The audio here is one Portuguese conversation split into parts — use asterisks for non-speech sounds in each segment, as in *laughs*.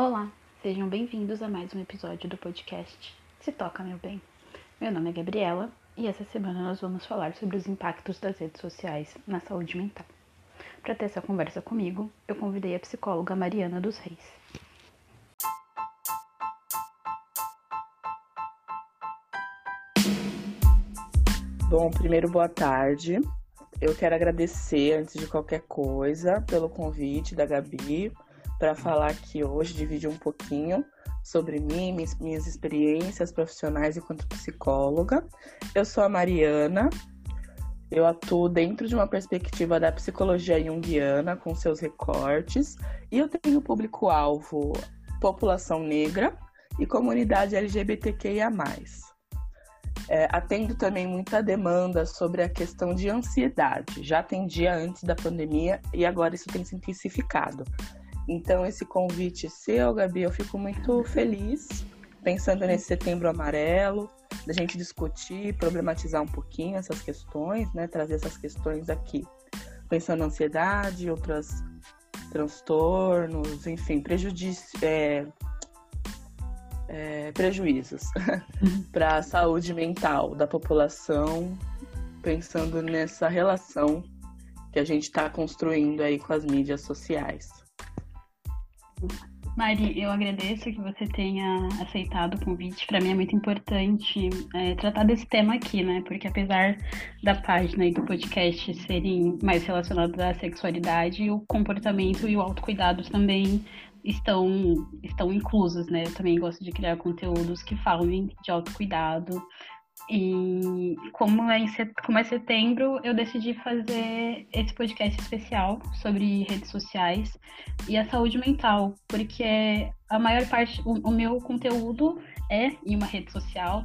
Olá, sejam bem-vindos a mais um episódio do podcast Se Toca Meu Bem. Meu nome é Gabriela e essa semana nós vamos falar sobre os impactos das redes sociais na saúde mental. Para ter essa conversa comigo, eu convidei a psicóloga Mariana dos Reis. Bom, primeiro, boa tarde. Eu quero agradecer, antes de qualquer coisa, pelo convite da Gabi para falar aqui hoje, dividir um pouquinho sobre mim, minhas, experiências profissionais enquanto psicóloga. Eu sou a Mariana, eu atuo dentro de uma perspectiva da psicologia junguiana, com seus recortes, e eu tenho público-alvo população negra e comunidade LGBTQIA. É, atendo também muita demanda sobre a questão de ansiedade. Já atendia antes da pandemia e agora isso tem se intensificado. Então, esse convite seu, Gabi, eu fico muito feliz, pensando nesse setembro amarelo, da gente discutir, problematizar um pouquinho essas questões, né? Trazer essas questões aqui. Pensando na ansiedade, outros transtornos, enfim, prejuízo, é, é, prejuízos *laughs* para a saúde mental da população, pensando nessa relação que a gente está construindo aí com as mídias sociais. Mari, eu agradeço que você tenha aceitado o convite. Para mim é muito importante é, tratar desse tema aqui, né? Porque apesar da página e do podcast serem mais relacionados à sexualidade, o comportamento e o autocuidado também estão, estão inclusos, né? Eu também gosto de criar conteúdos que falem de autocuidado, e como é, como é setembro, eu decidi fazer esse podcast especial sobre redes sociais e a saúde mental, porque a maior parte, o, o meu conteúdo é em uma rede social,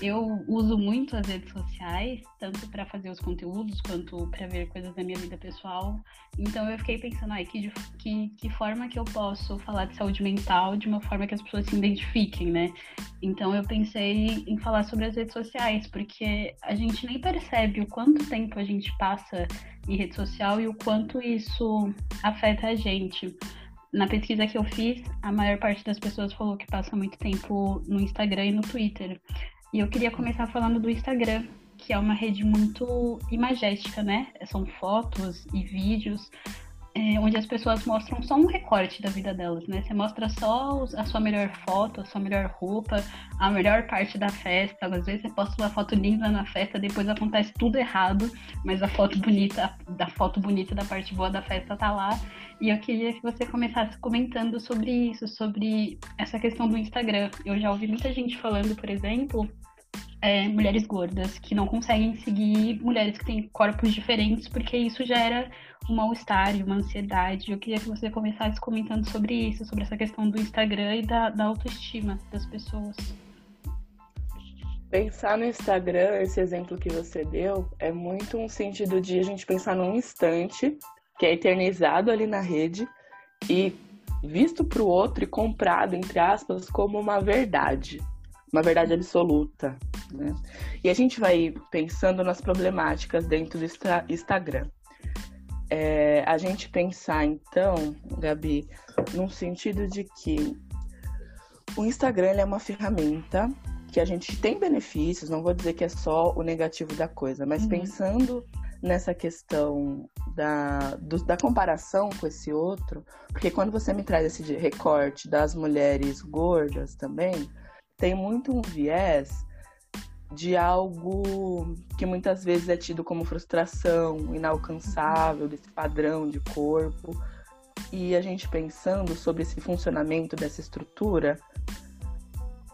eu uso muito as redes sociais, tanto para fazer os conteúdos quanto para ver coisas da minha vida pessoal. Então eu fiquei pensando, ai, que, que, que forma que eu posso falar de saúde mental de uma forma que as pessoas se identifiquem, né? Então eu pensei em falar sobre as redes sociais, porque a gente nem percebe o quanto tempo a gente passa em rede social e o quanto isso afeta a gente. Na pesquisa que eu fiz, a maior parte das pessoas falou que passa muito tempo no Instagram e no Twitter. E eu queria começar falando do Instagram, que é uma rede muito imagética, né? São fotos e vídeos é, onde as pessoas mostram só um recorte da vida delas, né? Você mostra só a sua melhor foto, a sua melhor roupa, a melhor parte da festa. Às vezes você posta uma foto linda na festa, depois acontece tudo errado, mas a foto bonita, da foto bonita da parte boa da festa tá lá. E eu queria que você começasse comentando sobre isso, sobre essa questão do Instagram. Eu já ouvi muita gente falando, por exemplo, é, mulheres gordas que não conseguem seguir mulheres que têm corpos diferentes, porque isso gera um mal-estar e uma ansiedade. Eu queria que você começasse comentando sobre isso, sobre essa questão do Instagram e da, da autoestima das pessoas. Pensar no Instagram, esse exemplo que você deu, é muito um sentido de a gente pensar num instante que é eternizado ali na rede e visto para o outro e comprado, entre aspas, como uma verdade uma verdade absoluta. Né? E a gente vai pensando nas problemáticas dentro do Instagram. É, a gente pensar, então, Gabi, num sentido de que o Instagram é uma ferramenta que a gente tem benefícios, não vou dizer que é só o negativo da coisa, mas uhum. pensando nessa questão da, do, da comparação com esse outro, porque quando você me traz esse recorte das mulheres gordas também, tem muito um viés de algo que muitas vezes é tido como frustração, inalcançável, desse padrão de corpo. E a gente pensando sobre esse funcionamento dessa estrutura,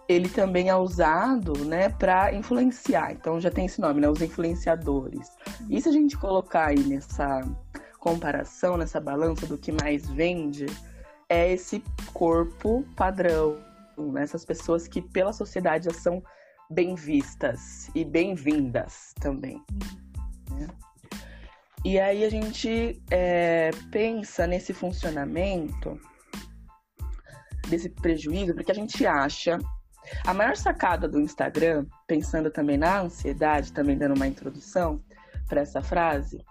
ele também é usado, né, para influenciar. Então já tem esse nome, né, os influenciadores. E se a gente colocar aí nessa comparação, nessa balança do que mais vende, é esse corpo padrão, essas pessoas que pela sociedade já são bem vistas e bem-vindas também. Né? E aí a gente é, pensa nesse funcionamento desse prejuízo, porque a gente acha a maior sacada do Instagram, pensando também na ansiedade, também dando uma introdução para essa frase,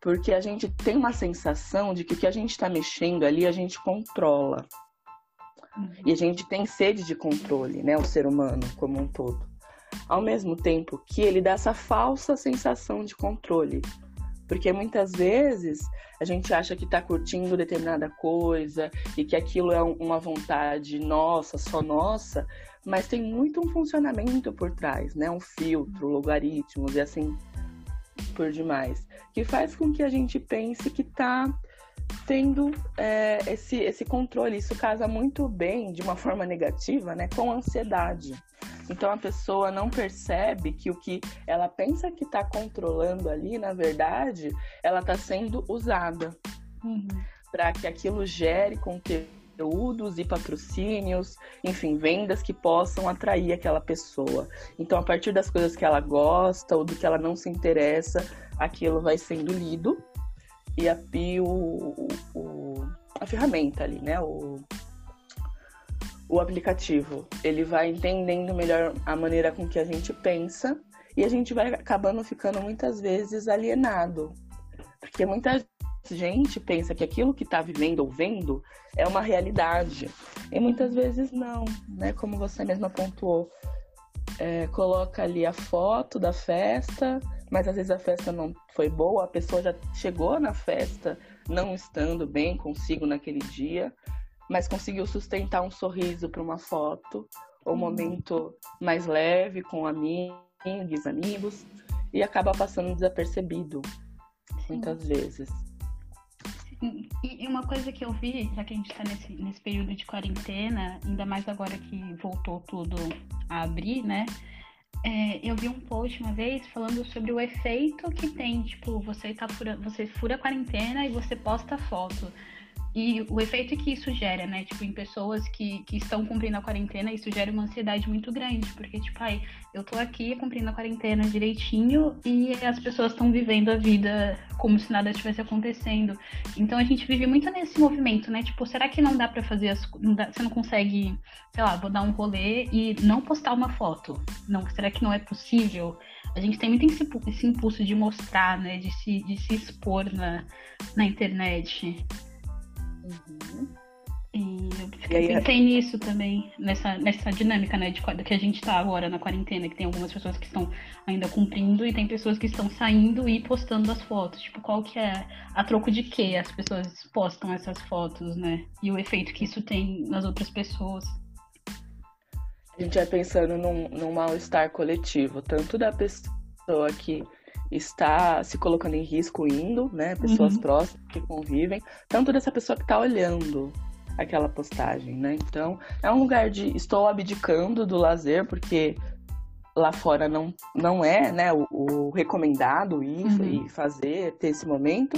porque a gente tem uma sensação de que o que a gente está mexendo ali a gente controla. Uhum. E a gente tem sede de controle, né? O ser humano como um todo. Ao mesmo tempo que ele dá essa falsa sensação de controle. Porque muitas vezes a gente acha que está curtindo determinada coisa e que aquilo é uma vontade nossa, só nossa, mas tem muito um funcionamento por trás, né? Um filtro, logaritmos e assim por demais, que faz com que a gente pense que está tendo é, esse, esse controle. Isso casa muito bem, de uma forma negativa, né, com ansiedade. Então a pessoa não percebe que o que ela pensa que está controlando ali, na verdade, ela está sendo usada uhum. para que aquilo gere conteúdos e patrocínios, enfim, vendas que possam atrair aquela pessoa. Então, a partir das coisas que ela gosta ou do que ela não se interessa, aquilo vai sendo lido e a, e o, o, a ferramenta ali, né? O, o aplicativo. Ele vai entendendo melhor a maneira com que a gente pensa e a gente vai acabando ficando muitas vezes alienado. Porque muita gente pensa que aquilo que está vivendo ou vendo é uma realidade. E muitas vezes não, né? Como você mesma pontuou. É, coloca ali a foto da festa, mas às vezes a festa não foi boa, a pessoa já chegou na festa não estando bem consigo naquele dia, mas conseguiu sustentar um sorriso para uma foto, um uhum. momento mais leve com amigos, amigos, e acaba passando desapercebido muitas vezes. E uma coisa que eu vi, já que a gente está nesse, nesse período de quarentena, ainda mais agora que voltou tudo a abrir, né? É, eu vi um post uma vez falando sobre o efeito que tem, tipo, você tá fura, você fura a quarentena e você posta foto. E o efeito que isso gera, né? Tipo, em pessoas que, que estão cumprindo a quarentena, isso gera uma ansiedade muito grande. Porque, tipo, ai, eu tô aqui cumprindo a quarentena direitinho e as pessoas estão vivendo a vida como se nada estivesse acontecendo. Então a gente vive muito nesse movimento, né? Tipo, será que não dá para fazer as. Não dá, você não consegue, sei lá, vou dar um rolê e não postar uma foto? Não, será que não é possível? A gente tem muito esse, impulso de mostrar, né? De se, de se expor na, na internet. Uhum. E eu aí, pensei nisso também, nessa, nessa dinâmica, né, de, que a gente tá agora na quarentena, que tem algumas pessoas que estão ainda cumprindo e tem pessoas que estão saindo e postando as fotos. Tipo, qual que é a troco de que as pessoas postam essas fotos, né? E o efeito que isso tem nas outras pessoas. A gente vai pensando num, num mal-estar coletivo, tanto da pessoa que está se colocando em risco indo, né? Pessoas uhum. próximas que convivem, tanto dessa pessoa que está olhando aquela postagem, né? Então, é um lugar de estou abdicando do lazer porque lá fora não, não é, né, o, o recomendado ir uhum. e fazer, ter esse momento,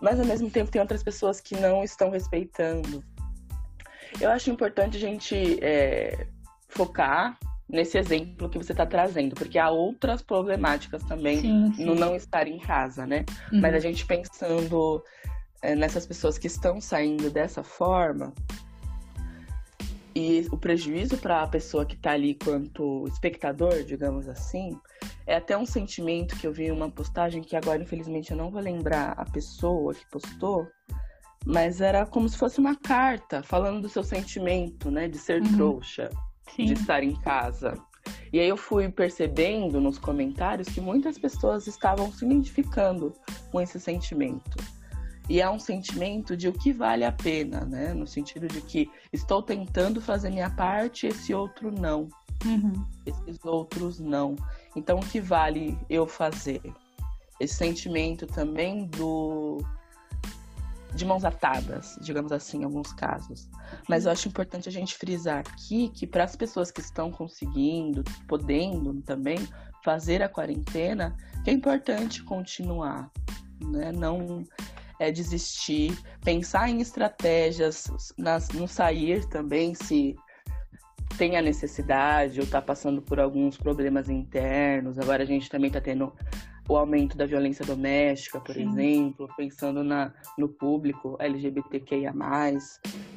mas ao mesmo tempo tem outras pessoas que não estão respeitando. Eu acho importante a gente é, focar nesse exemplo que você está trazendo, porque há outras problemáticas também sim, sim. no não estar em casa, né? Uhum. Mas a gente pensando é, nessas pessoas que estão saindo dessa forma e o prejuízo para a pessoa que está ali quanto espectador, digamos assim, é até um sentimento que eu vi em uma postagem que agora infelizmente eu não vou lembrar a pessoa que postou, mas era como se fosse uma carta falando do seu sentimento, né, de ser uhum. trouxa Sim. de estar em casa. E aí eu fui percebendo nos comentários que muitas pessoas estavam se identificando com esse sentimento. E é um sentimento de o que vale a pena, né? No sentido de que estou tentando fazer minha parte, esse outro não. Uhum. Esses outros não. Então, o que vale eu fazer? Esse sentimento também do de mãos atadas, digamos assim, em alguns casos. Mas eu acho importante a gente frisar aqui que para as pessoas que estão conseguindo, podendo também fazer a quarentena, que é importante continuar, né? Não é desistir, pensar em estratégias nas, no sair também, se tem a necessidade ou está passando por alguns problemas internos. Agora a gente também está tendo o aumento da violência doméstica, por Sim. exemplo, pensando na, no público LGBTQIA.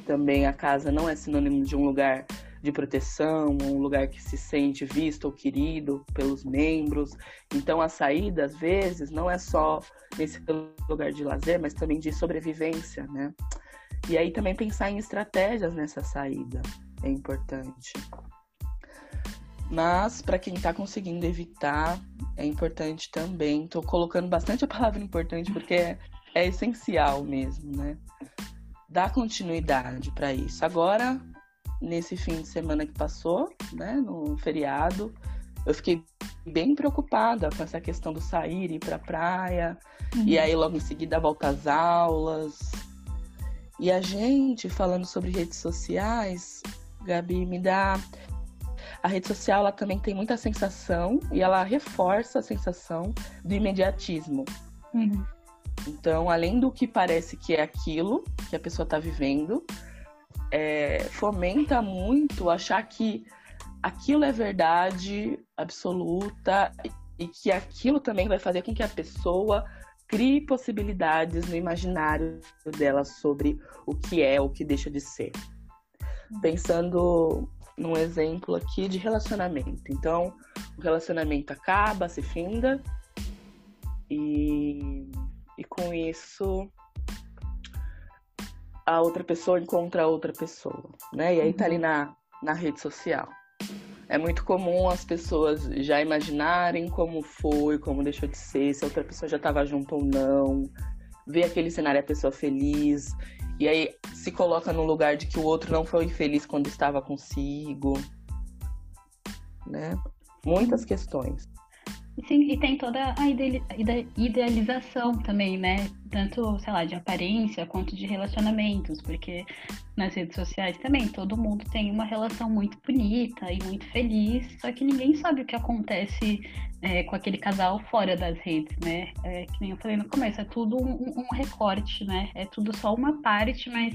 Também a casa não é sinônimo de um lugar de proteção, um lugar que se sente visto ou querido pelos membros. Então a saída, às vezes, não é só nesse lugar de lazer, mas também de sobrevivência, né? E aí também pensar em estratégias nessa saída é importante. Mas para quem está conseguindo evitar, é importante também. Estou colocando bastante a palavra importante porque é, é essencial mesmo, né? Dar continuidade para isso. Agora, nesse fim de semana que passou, né, no feriado, eu fiquei bem preocupada com essa questão do sair, ir para a praia, uhum. e aí logo em seguida volta às aulas. E a gente falando sobre redes sociais, Gabi, me dá a rede social ela também tem muita sensação e ela reforça a sensação do imediatismo. Uhum. Então, além do que parece que é aquilo que a pessoa está vivendo, é, fomenta muito achar que aquilo é verdade absoluta e que aquilo também vai fazer com que a pessoa crie possibilidades no imaginário dela sobre o que é, o que deixa de ser. Uhum. Pensando num exemplo aqui de relacionamento. Então, o relacionamento acaba, se finda, e, e com isso a outra pessoa encontra outra pessoa, né? E aí tá ali uhum. na, na rede social. É muito comum as pessoas já imaginarem como foi, como deixou de ser, se a outra pessoa já estava junto ou não, ver aquele cenário a pessoa feliz e aí se coloca no lugar de que o outro não foi feliz quando estava consigo, né? Muitas questões. Sim, e tem toda a idealização também, né? Tanto, sei lá, de aparência quanto de relacionamentos, porque nas redes sociais também todo mundo tem uma relação muito bonita e muito feliz, só que ninguém sabe o que acontece é, com aquele casal fora das redes, né? É, que nem eu falei no começo, é tudo um, um recorte, né? É tudo só uma parte, mas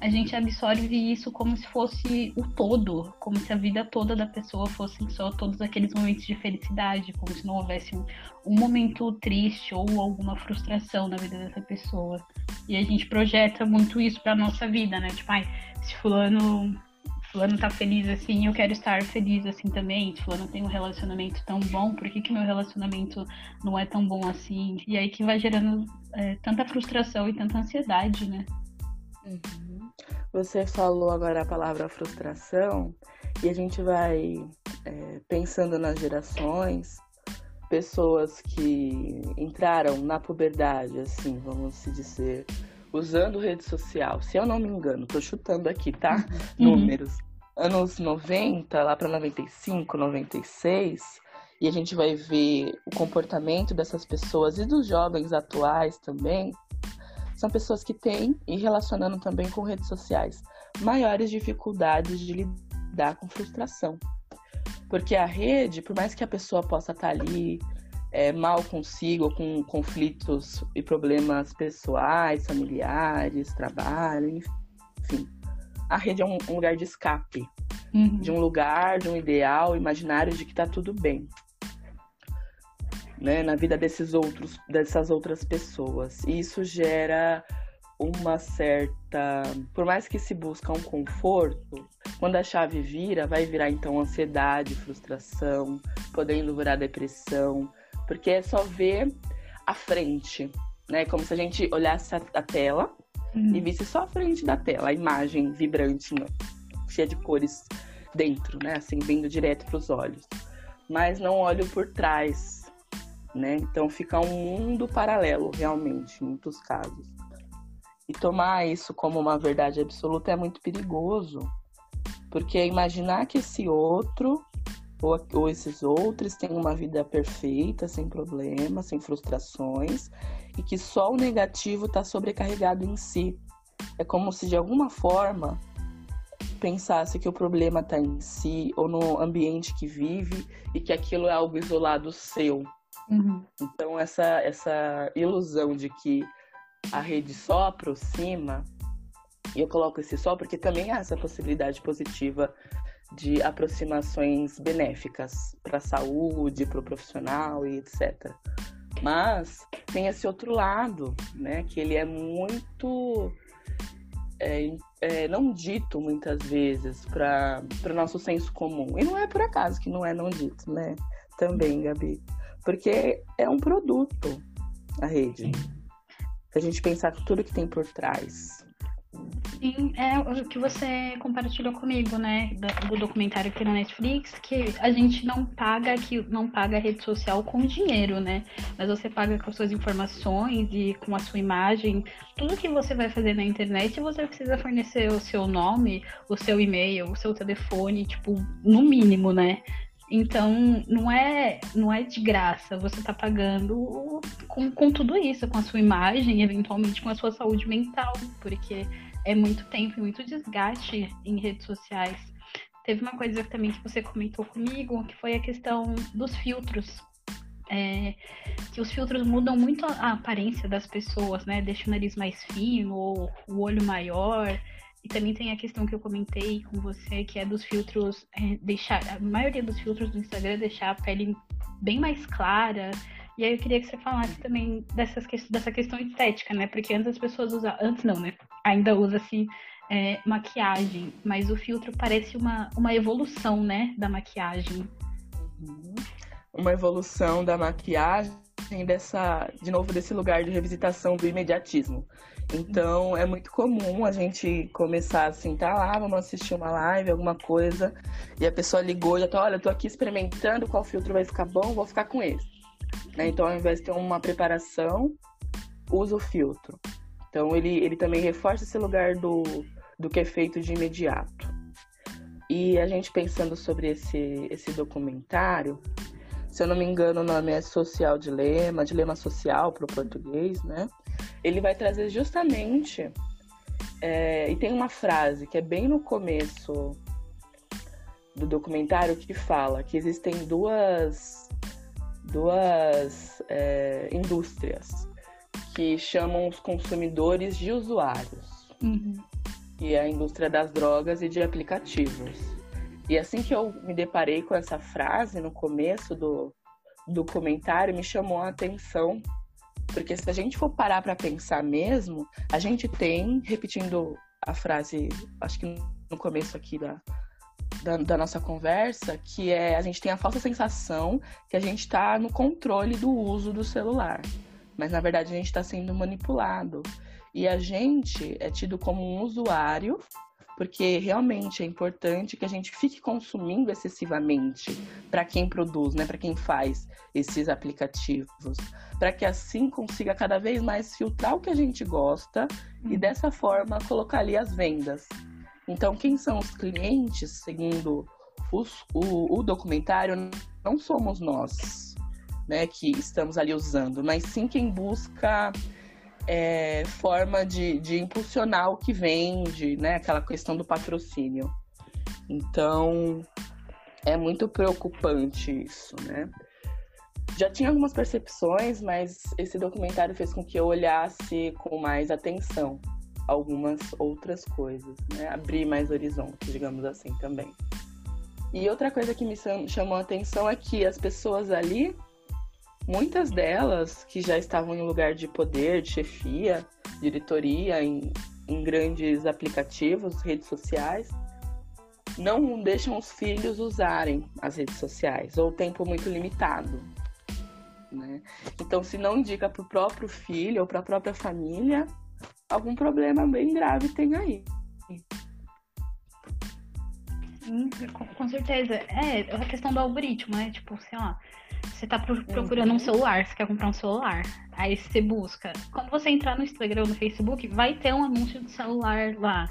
a gente absorve isso como se fosse o todo, como se a vida toda da pessoa fossem só todos aqueles momentos de felicidade, como se não houvesse um, um momento triste ou alguma frustração na vida dessa pessoa. E a gente projeta muito isso pra nossa vida, né? Tipo, ai, se fulano fulano tá feliz assim, eu quero estar feliz assim também. Se fulano tem um relacionamento tão bom, por que, que meu relacionamento não é tão bom assim? E aí que vai gerando é, tanta frustração e tanta ansiedade, né? Uhum. Você falou agora a palavra frustração e a gente vai é, pensando nas gerações, pessoas que entraram na puberdade, assim, vamos se dizer, usando rede social. Se eu não me engano, tô chutando aqui, tá? Uhum. *laughs* Números. Anos 90, lá para 95, 96, e a gente vai ver o comportamento dessas pessoas e dos jovens atuais também são pessoas que têm, e relacionando também com redes sociais, maiores dificuldades de lidar com frustração. Porque a rede, por mais que a pessoa possa estar ali é, mal consigo, com conflitos e problemas pessoais, familiares, trabalho, enfim, a rede é um, um lugar de escape, uhum. de um lugar, de um ideal imaginário de que está tudo bem né, na vida desses outros, dessas outras pessoas. E isso gera uma certa. Por mais que se busca um conforto, quando a chave vira, vai virar então ansiedade, frustração, podendo virar depressão, porque é só ver a frente, né? Como se a gente olhasse a, tela uhum. e visse só a frente da tela, a imagem vibrante, né? cheia de cores dentro, né? Assim, vindo direto para os olhos. Mas não olho por trás, né? Então fica um mundo paralelo, realmente, em muitos casos. E tomar isso como uma verdade absoluta é muito perigoso, porque imaginar que esse outro ou, ou esses outros têm uma vida perfeita, sem problemas, sem frustrações, e que só o negativo está sobrecarregado em si. É como se de alguma forma pensasse que o problema está em si ou no ambiente que vive e que aquilo é algo isolado seu. Uhum. Então, essa, essa ilusão de que a rede só aproxima, e eu coloco esse só porque também há essa possibilidade positiva de aproximações benéficas para a saúde, para o profissional e etc. Mas tem esse outro lado, né, que ele é muito é, é, não dito muitas vezes para o nosso senso comum. E não é por acaso que não é não dito, né? Também, Gabi. Porque é um produto a rede. Se a gente pensar tudo que tem por trás. Sim, é o que você compartilhou comigo, né? Do documentário aqui na Netflix, que a gente não paga que não paga a rede social com dinheiro, né? Mas você paga com as suas informações e com a sua imagem. Tudo que você vai fazer na internet, você precisa fornecer o seu nome, o seu e-mail, o seu telefone, tipo, no mínimo, né? Então, não é, não é de graça. Você está pagando com, com tudo isso, com a sua imagem, eventualmente com a sua saúde mental, porque é muito tempo e muito desgaste em redes sociais. Teve uma coisa também que você comentou comigo, que foi a questão dos filtros. É, que os filtros mudam muito a aparência das pessoas, né? Deixa o nariz mais fino, ou o olho maior. E também tem a questão que eu comentei com você, que é dos filtros, é, deixar. A maioria dos filtros do Instagram deixar a pele bem mais clara. E aí eu queria que você falasse também dessas, dessa questão estética, né? Porque antes as pessoas usavam. Antes não, né? Ainda usa-se é, maquiagem, mas o filtro parece uma, uma evolução, né? Da maquiagem. Uhum. Uma evolução da maquiagem dessa, de novo, desse lugar de revisitação do imediatismo. Então é muito comum a gente começar assim, tá lá, vamos assistir uma live, alguma coisa, e a pessoa ligou e já tá, olha, eu tô aqui experimentando qual filtro vai ficar bom, vou ficar com esse. Né? Então, ao invés de ter uma preparação, usa o filtro. Então ele, ele também reforça esse lugar do, do que é feito de imediato. E a gente pensando sobre esse, esse documentário, se eu não me engano, o nome é Social Dilema, Dilema Social para o português, né? Ele vai trazer justamente. É, e tem uma frase que é bem no começo do documentário que fala que existem duas, duas é, indústrias que chamam os consumidores de usuários. Uhum. E é a indústria das drogas e de aplicativos. E assim que eu me deparei com essa frase no começo do, do comentário, me chamou a atenção, porque se a gente for parar para pensar mesmo, a gente tem, repetindo a frase, acho que no começo aqui da, da, da, nossa conversa, que é a gente tem a falsa sensação que a gente está no controle do uso do celular. Mas na verdade a gente está sendo manipulado. E a gente é tido como um usuário porque realmente é importante que a gente fique consumindo excessivamente para quem produz, né, para quem faz esses aplicativos, para que assim consiga cada vez mais filtrar o que a gente gosta e uhum. dessa forma colocar ali as vendas. Então, quem são os clientes, segundo os, o, o documentário, não somos nós, né, que estamos ali usando, mas sim quem busca é, forma de, de impulsionar o que vende, né? Aquela questão do patrocínio. Então, é muito preocupante isso, né? Já tinha algumas percepções, mas esse documentário fez com que eu olhasse com mais atenção algumas outras coisas, né? Abrir mais horizontes, digamos assim, também. E outra coisa que me chamou a atenção é que as pessoas ali Muitas delas, que já estavam em lugar de poder, de chefia, diretoria, em, em grandes aplicativos, redes sociais, não deixam os filhos usarem as redes sociais, ou tempo muito limitado. Né? Então, se não indica para o próprio filho ou para a própria família, algum problema bem grave tem aí. Sim, com, com certeza. É, a questão do algoritmo, né? Tipo, sei lá, você tá procurando um celular, você quer comprar um celular. Aí você busca. Quando você entrar no Instagram ou no Facebook, vai ter um anúncio do celular lá.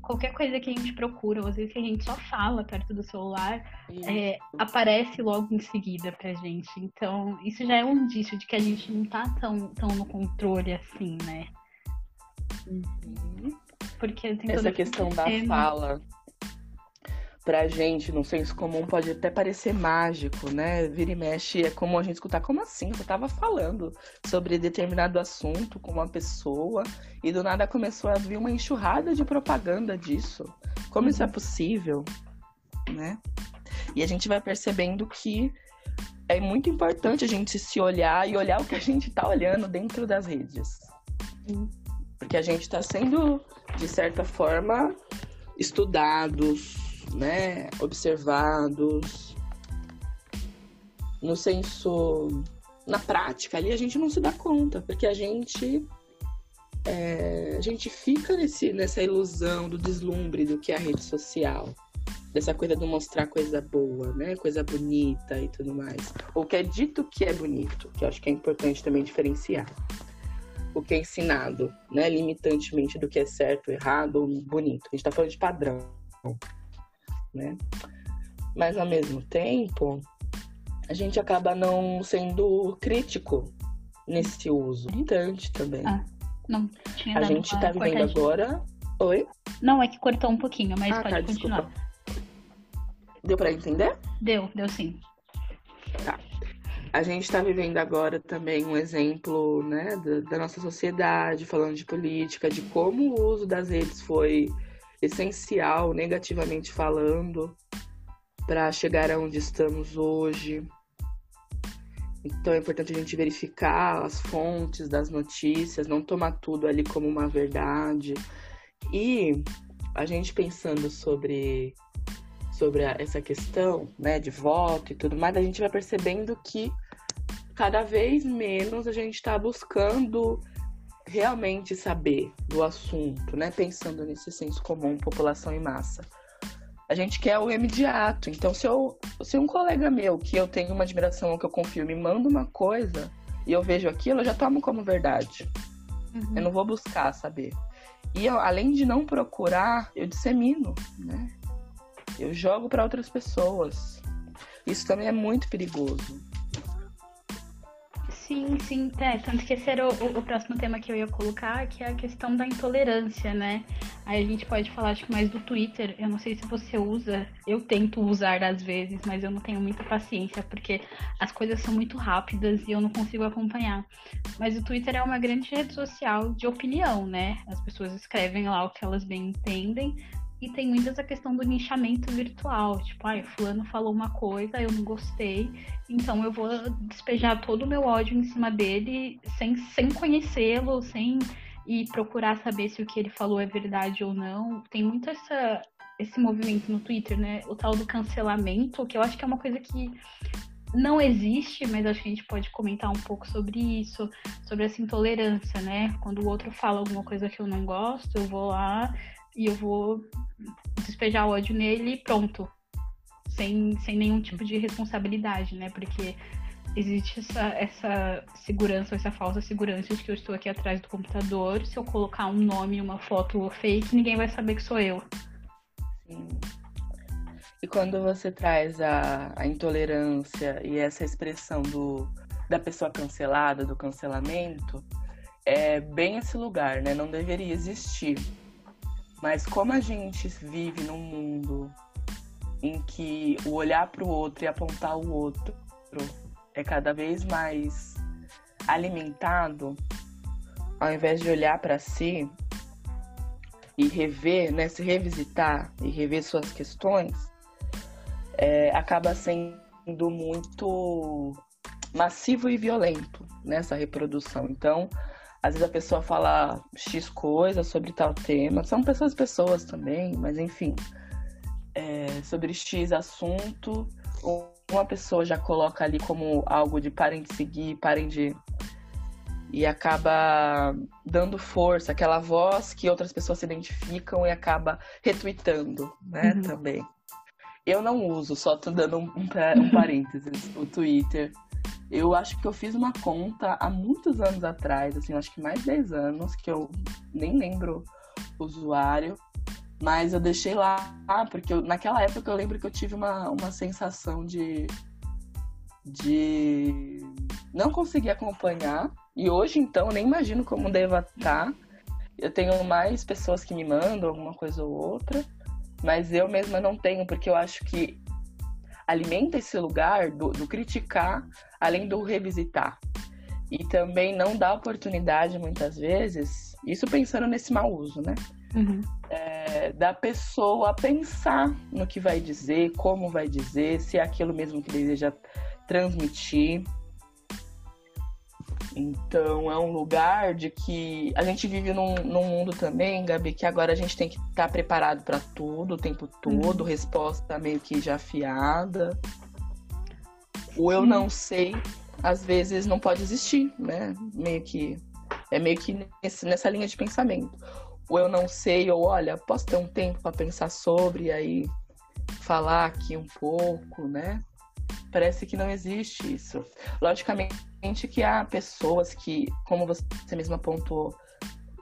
Qualquer coisa que a gente procura, ou às vezes que a gente só fala perto do celular, é, aparece logo em seguida pra gente. Então, isso já é um indício de que a gente não tá tão, tão no controle assim, né? Uhum. Porque tem Essa questão da fala pra gente, no senso comum, pode até parecer mágico, né? Vira e mexe, é como a gente escutar, como assim? Eu tava falando sobre determinado assunto com uma pessoa e do nada começou a vir uma enxurrada de propaganda disso. Como uhum. isso é uhum. possível, né? E a gente vai percebendo que é muito importante a gente se olhar e olhar o que a gente tá olhando dentro das redes. Porque a gente está sendo, de certa forma, estudados, né, observados. No senso, na prática, ali a gente não se dá conta, porque a gente é, a gente fica nesse, nessa ilusão do deslumbre do que é a rede social. Dessa coisa de mostrar coisa boa, né? Coisa bonita e tudo mais. Ou que é dito que é bonito, que eu acho que é importante também diferenciar. O que é ensinado, né? Limitantemente do que é certo, errado ou bonito. A gente tá falando de padrão, né? Mas ao mesmo tempo, a gente acaba não sendo crítico nesse uso. Limitante também. Ah. Não, tinha A gente tá vivendo agora. Oi? Não, é que cortou um pouquinho, mas ah, pode tá, continuar. Desculpa. Deu para entender? Deu, deu sim. Tá. A gente está vivendo agora também um exemplo né, da, da, nossa sociedade, falando de política, de como o uso das redes foi essencial, negativamente falando, para chegar aonde estamos hoje. Então é importante a gente verificar as fontes das notícias, não tomar tudo ali como uma verdade. E a gente pensando sobre, sobre essa questão né, de voto e tudo mais, a gente vai percebendo que cada vez menos a gente está buscando realmente saber do assunto, né? Pensando nesse senso comum, população em massa a gente quer o imediato. Então, se, eu, se um colega meu, que eu tenho uma admiração ou que eu confio, me manda uma coisa e eu vejo aquilo, eu já tomo como verdade. Uhum. Eu não vou buscar saber. E eu, além de não procurar, eu dissemino, né? Eu jogo para outras pessoas. Isso também é muito perigoso. Sim, sim, é, tanto que esse era o, o, próximo tema que eu ia colocar, que é a questão da intolerância, né? Aí a gente pode falar, acho que mais do Twitter. Eu não sei se você usa, eu tento usar às vezes, mas eu não tenho muita paciência, porque as coisas são muito rápidas e eu não consigo acompanhar. Mas o Twitter é uma grande rede social de opinião, né? As pessoas escrevem lá o que elas bem entendem, e tem muito essa questão do nichamento virtual. Tipo, ai, fulano falou uma coisa, eu não gostei, então eu vou despejar todo o meu ódio em cima dele sem, sem conhecê-lo, sem e procurar saber se o que ele falou é verdade ou não. Tem muito essa, esse movimento no Twitter, né? O tal do cancelamento, que eu acho que é uma coisa que não existe, mas acho que a gente pode comentar um pouco sobre isso, sobre essa intolerância, né? Quando o outro fala alguma coisa que eu não gosto, eu vou lá e eu vou despejar ódio nele e pronto. Sem, sem nenhum tipo de responsabilidade, né? Porque existe essa, essa segurança, essa falsa segurança de que eu estou aqui atrás do computador. Se eu colocar um nome uma foto fake, ninguém vai saber que sou eu. Sim. E quando você traz a, a intolerância e essa expressão do, da pessoa cancelada, do cancelamento, é bem esse lugar, né? Não deveria existir. Mas como a gente vive num mundo em que o olhar para o outro e apontar o outro é cada vez mais alimentado, ao invés de olhar para si e rever, né, se revisitar e rever suas questões, é, acaba sendo muito massivo e violento nessa reprodução. Então, às vezes a pessoa fala X coisa sobre tal tema. São pessoas pessoas também, mas enfim. É, sobre X assunto, uma pessoa já coloca ali como algo de parem de seguir, parem de. E acaba dando força, aquela voz que outras pessoas se identificam e acaba retweetando, né, uhum. também. Eu não uso, só tô dando um, um parênteses, o Twitter eu acho que eu fiz uma conta há muitos anos atrás, assim, acho que mais de 10 anos, que eu nem lembro o usuário, mas eu deixei lá, porque eu, naquela época eu lembro que eu tive uma, uma sensação de, de não conseguir acompanhar, e hoje então nem imagino como deva estar. Eu tenho mais pessoas que me mandam alguma coisa ou outra, mas eu mesma não tenho, porque eu acho que alimenta esse lugar do, do criticar, além do revisitar. E também não dá oportunidade, muitas vezes, isso pensando nesse mau uso, né? Uhum. É, da pessoa pensar no que vai dizer, como vai dizer, se é aquilo mesmo que deseja transmitir. Então é um lugar de que a gente vive num, num mundo também, Gabi, que agora a gente tem que estar tá preparado para tudo o tempo todo, uhum. resposta meio que já afiada. O eu não sei, às vezes não pode existir, né? Meio que É meio que nesse, nessa linha de pensamento. Ou eu não sei, ou olha, posso ter um tempo para pensar sobre e aí falar aqui um pouco, né? Parece que não existe isso. Logicamente que há pessoas que, como você mesma apontou,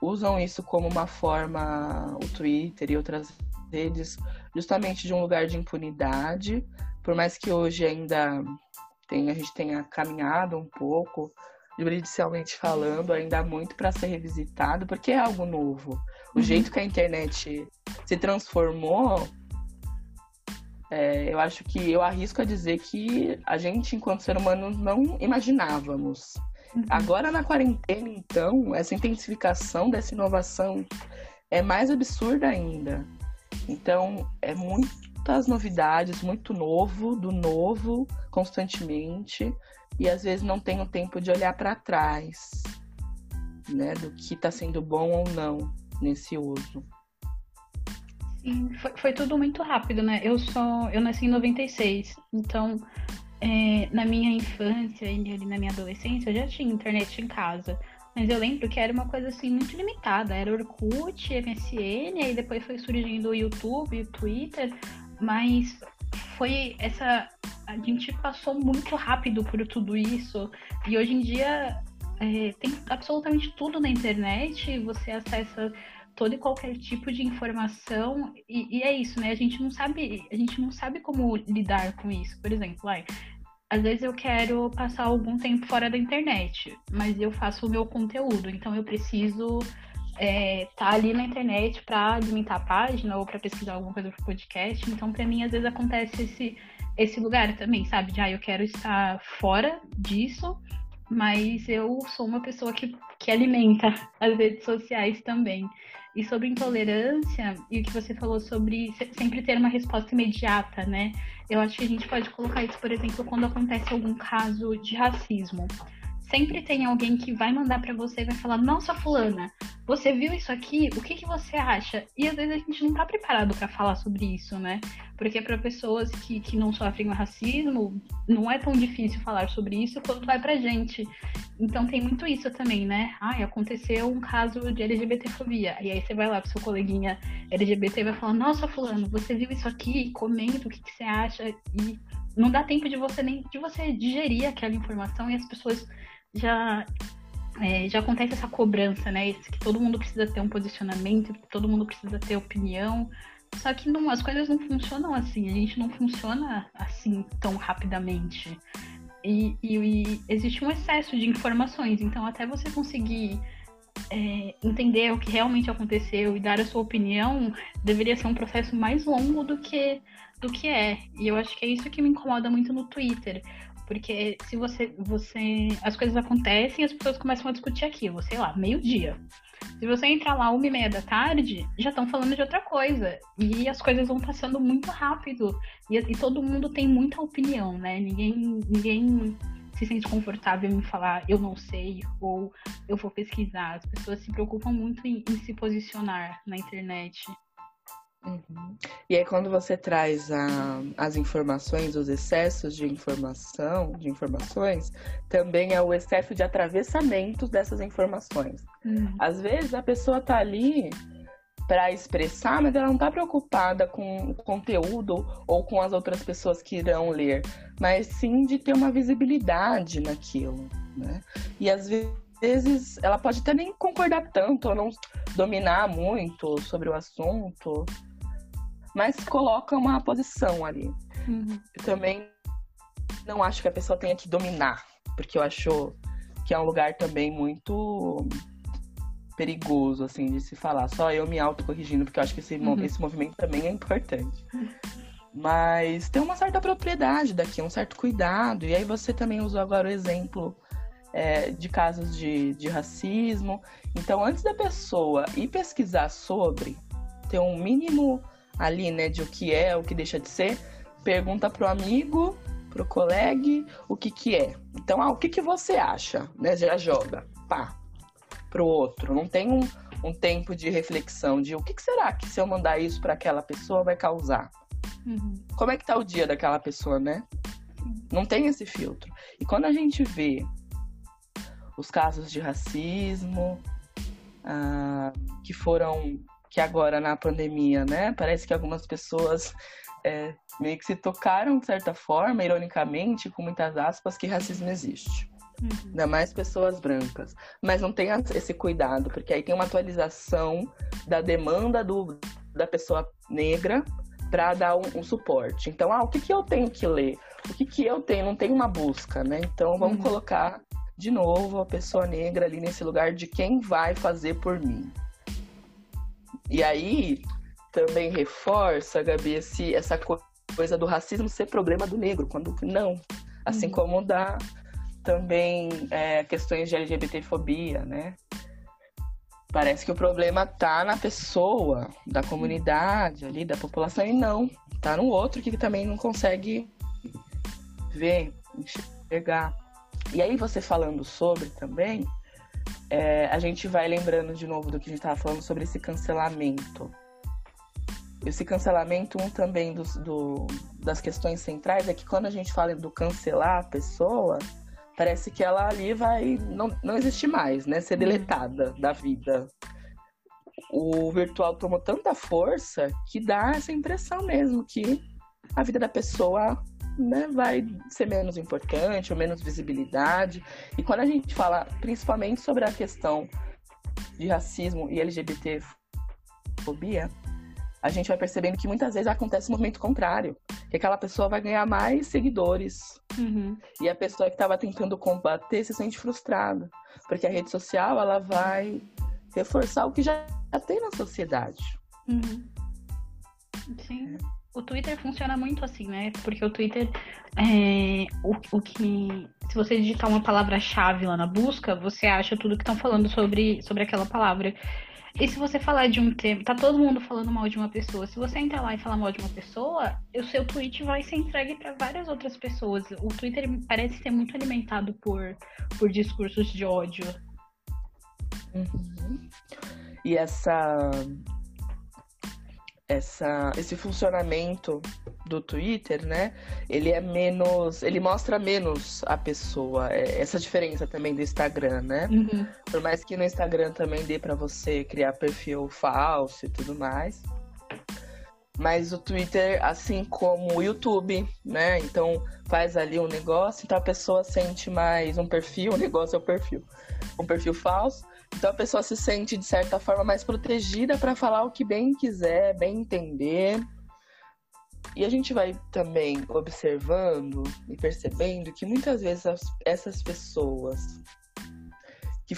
usam isso como uma forma, o Twitter e outras redes, justamente de um lugar de impunidade, por mais que hoje ainda tem, a gente tenha caminhado um pouco, juridicialmente falando, ainda há muito para ser revisitado, porque é algo novo. O uhum. jeito que a internet se transformou, é, eu acho que eu arrisco a dizer que a gente, enquanto ser humano, não imaginávamos. Uhum. Agora na quarentena, então, essa intensificação dessa inovação é mais absurda ainda. Então, é muitas novidades, muito novo, do novo, constantemente, e às vezes não tenho tempo de olhar para trás, né, do que está sendo bom ou não nesse uso. Sim, foi, foi, tudo muito rápido, né? Eu sou, eu nasci em 96, então é, na minha infância e ali na minha adolescência eu já tinha internet em casa. Mas eu lembro que era uma coisa assim muito limitada. Era Orkut, MSN, aí depois foi surgindo o YouTube, o Twitter, mas foi essa. A gente passou muito rápido por tudo isso. E hoje em dia é, tem absolutamente tudo na internet, você acessa todo e qualquer tipo de informação e, e, é isso, né? A gente não sabe, a gente não sabe como lidar com isso. Por exemplo, ai, às vezes eu quero passar algum tempo fora da internet, mas eu faço o meu conteúdo, então eu preciso estar é, tá ali na internet para alimentar a página ou para pesquisar alguma coisa para podcast. Então, para mim, às vezes acontece esse, esse lugar também, sabe? De ah, eu quero estar fora disso, mas eu sou uma pessoa que, que alimenta as redes sociais também. E sobre intolerância, e o que você falou sobre sempre ter uma resposta imediata, né? Eu acho que a gente pode colocar isso, por exemplo, quando acontece algum caso de racismo sempre tem alguém que vai mandar para você e vai falar: Nossa, Fulana, você viu isso aqui? O que, que você acha? E às vezes a gente não tá preparado para falar sobre isso, né? Porque para pessoas que, que não sofrem racismo, não é tão difícil falar sobre isso quanto vai pra gente. Então tem muito isso também, né? Ah, aconteceu um caso de LGBTfobia. E aí você vai lá pro seu coleguinha LGBT e vai falar: Nossa, Fulano, você viu isso aqui? Comenta o que, que você acha. E não dá tempo de você nem de você digerir aquela informação e as pessoas já é, já acontece essa cobrança, né? Que todo mundo precisa ter um posicionamento, que todo mundo precisa ter opinião. Só que não, as coisas não funcionam assim, a gente não funciona assim tão rapidamente. E, e, e existe um excesso de informações, então até você conseguir é, entender o que realmente aconteceu e dar a sua opinião, deveria ser um processo mais longo do que, do que é. E eu acho que é isso que me incomoda muito no Twitter. Porque se você, você. As coisas acontecem as pessoas começam a discutir aquilo, sei lá, meio-dia. Se você entrar lá uma e meia da tarde, já estão falando de outra coisa. E as coisas vão passando muito rápido. E, e, todo mundo tem muita opinião, né? Ninguém, ninguém se sente confortável em falar eu não sei ou eu vou pesquisar. As pessoas se preocupam muito em, em se posicionar na internet. Uhum. E aí quando você traz a, as informações, os excessos de informação, de informações, também é o excesso de atravessamento dessas informações. Uhum. Às vezes a pessoa tá ali para expressar, mas ela não está preocupada com o conteúdo ou com as outras pessoas que irão ler, mas sim de ter uma visibilidade naquilo, né? E às vezes ela pode até nem concordar tanto ou não dominar muito sobre o assunto, mas coloca uma posição ali. Uhum. Eu também não acho que a pessoa tenha que dominar, porque eu acho que é um lugar também muito perigoso, assim, de se falar. Só eu me autocorrigindo, porque eu acho que esse, uhum. esse movimento também é importante. Mas tem uma certa propriedade daqui, um certo cuidado. E aí você também usou agora o exemplo é, de casos de, de racismo. Então, antes da pessoa ir pesquisar sobre, ter um mínimo ali, né, de o que é, o que deixa de ser, pergunta pro amigo, pro colega, o que que é. Então, ah, o que que você acha, né? Já joga, pá, pro outro. Não tem um, um tempo de reflexão de o que, que será que se eu mandar isso para aquela pessoa vai causar. Uhum. Como é que tá o dia daquela pessoa, né? Não tem esse filtro. E quando a gente vê os casos de racismo, ah, que foram, que agora na pandemia, né? Parece que algumas pessoas é, meio que se tocaram de certa forma, ironicamente, com muitas aspas, que racismo existe. Uhum. Ainda mais pessoas brancas. Mas não tem esse cuidado, porque aí tem uma atualização da demanda do, da pessoa negra para dar um, um, suporte. Então, ah, o que, que eu tenho que ler? O que, que eu tenho? Não tem uma busca, né? Então, vamos uhum. colocar de novo a pessoa negra ali nesse lugar de quem vai fazer por mim. E aí também reforça, Gabi, esse, essa coisa do racismo ser problema do negro, quando não. Assim uhum. como da também é, questões de LGBTfobia, né? Parece que o problema tá na pessoa, da comunidade ali, da população, e não. Tá no outro que também não consegue ver, enxergar. E aí você falando sobre também, é, a gente vai lembrando de novo do que a gente estava falando sobre esse cancelamento. Esse cancelamento, um também dos, do, das questões centrais é que quando a gente fala do cancelar a pessoa, parece que ela ali vai não, não existir mais, né? Ser uhum. deletada da vida. O virtual tomou tanta força que dá essa impressão mesmo que a vida da pessoa né, vai ser menos importante ou menos visibilidade. E quando a gente fala principalmente sobre a questão de racismo e LGBTfobia, a gente vai percebendo que muitas vezes acontece o um movimento contrário. Que aquela pessoa vai ganhar mais seguidores. Uhum. E a pessoa que estava tentando combater se sente frustrada. Porque a rede social, ela vai reforçar o que já tem na sociedade. Uhum. Sim. O Twitter funciona muito assim, né? Porque o Twitter, é, o, o que. Se você digitar uma palavra-chave lá na busca, você acha tudo que estão falando sobre, sobre aquela palavra. E se você falar de um tema, tá todo mundo falando mal de uma pessoa. Se você entrar lá e falar mal de uma pessoa, o seu tweet vai ser entregue para várias outras pessoas. O Twitter parece ser muito alimentado por, por discursos de ódio. Uhum. E essa essa, esse funcionamento do Twitter, né? Ele é menos. Ele mostra menos a pessoa. É, essa diferença também do Instagram, né? Uhum. Por mais que no Instagram também dê para você criar perfil falso e tudo mais. Mas o Twitter, assim como o YouTube, né? Então faz ali um negócio, então a pessoa sente mais um perfil, *laughs* o negócio é o perfil. Um perfil falso. Então a pessoa se sente, de certa forma, mais protegida para falar o que bem quiser, bem entender. E a gente vai também observando e percebendo que muitas vezes essas pessoas que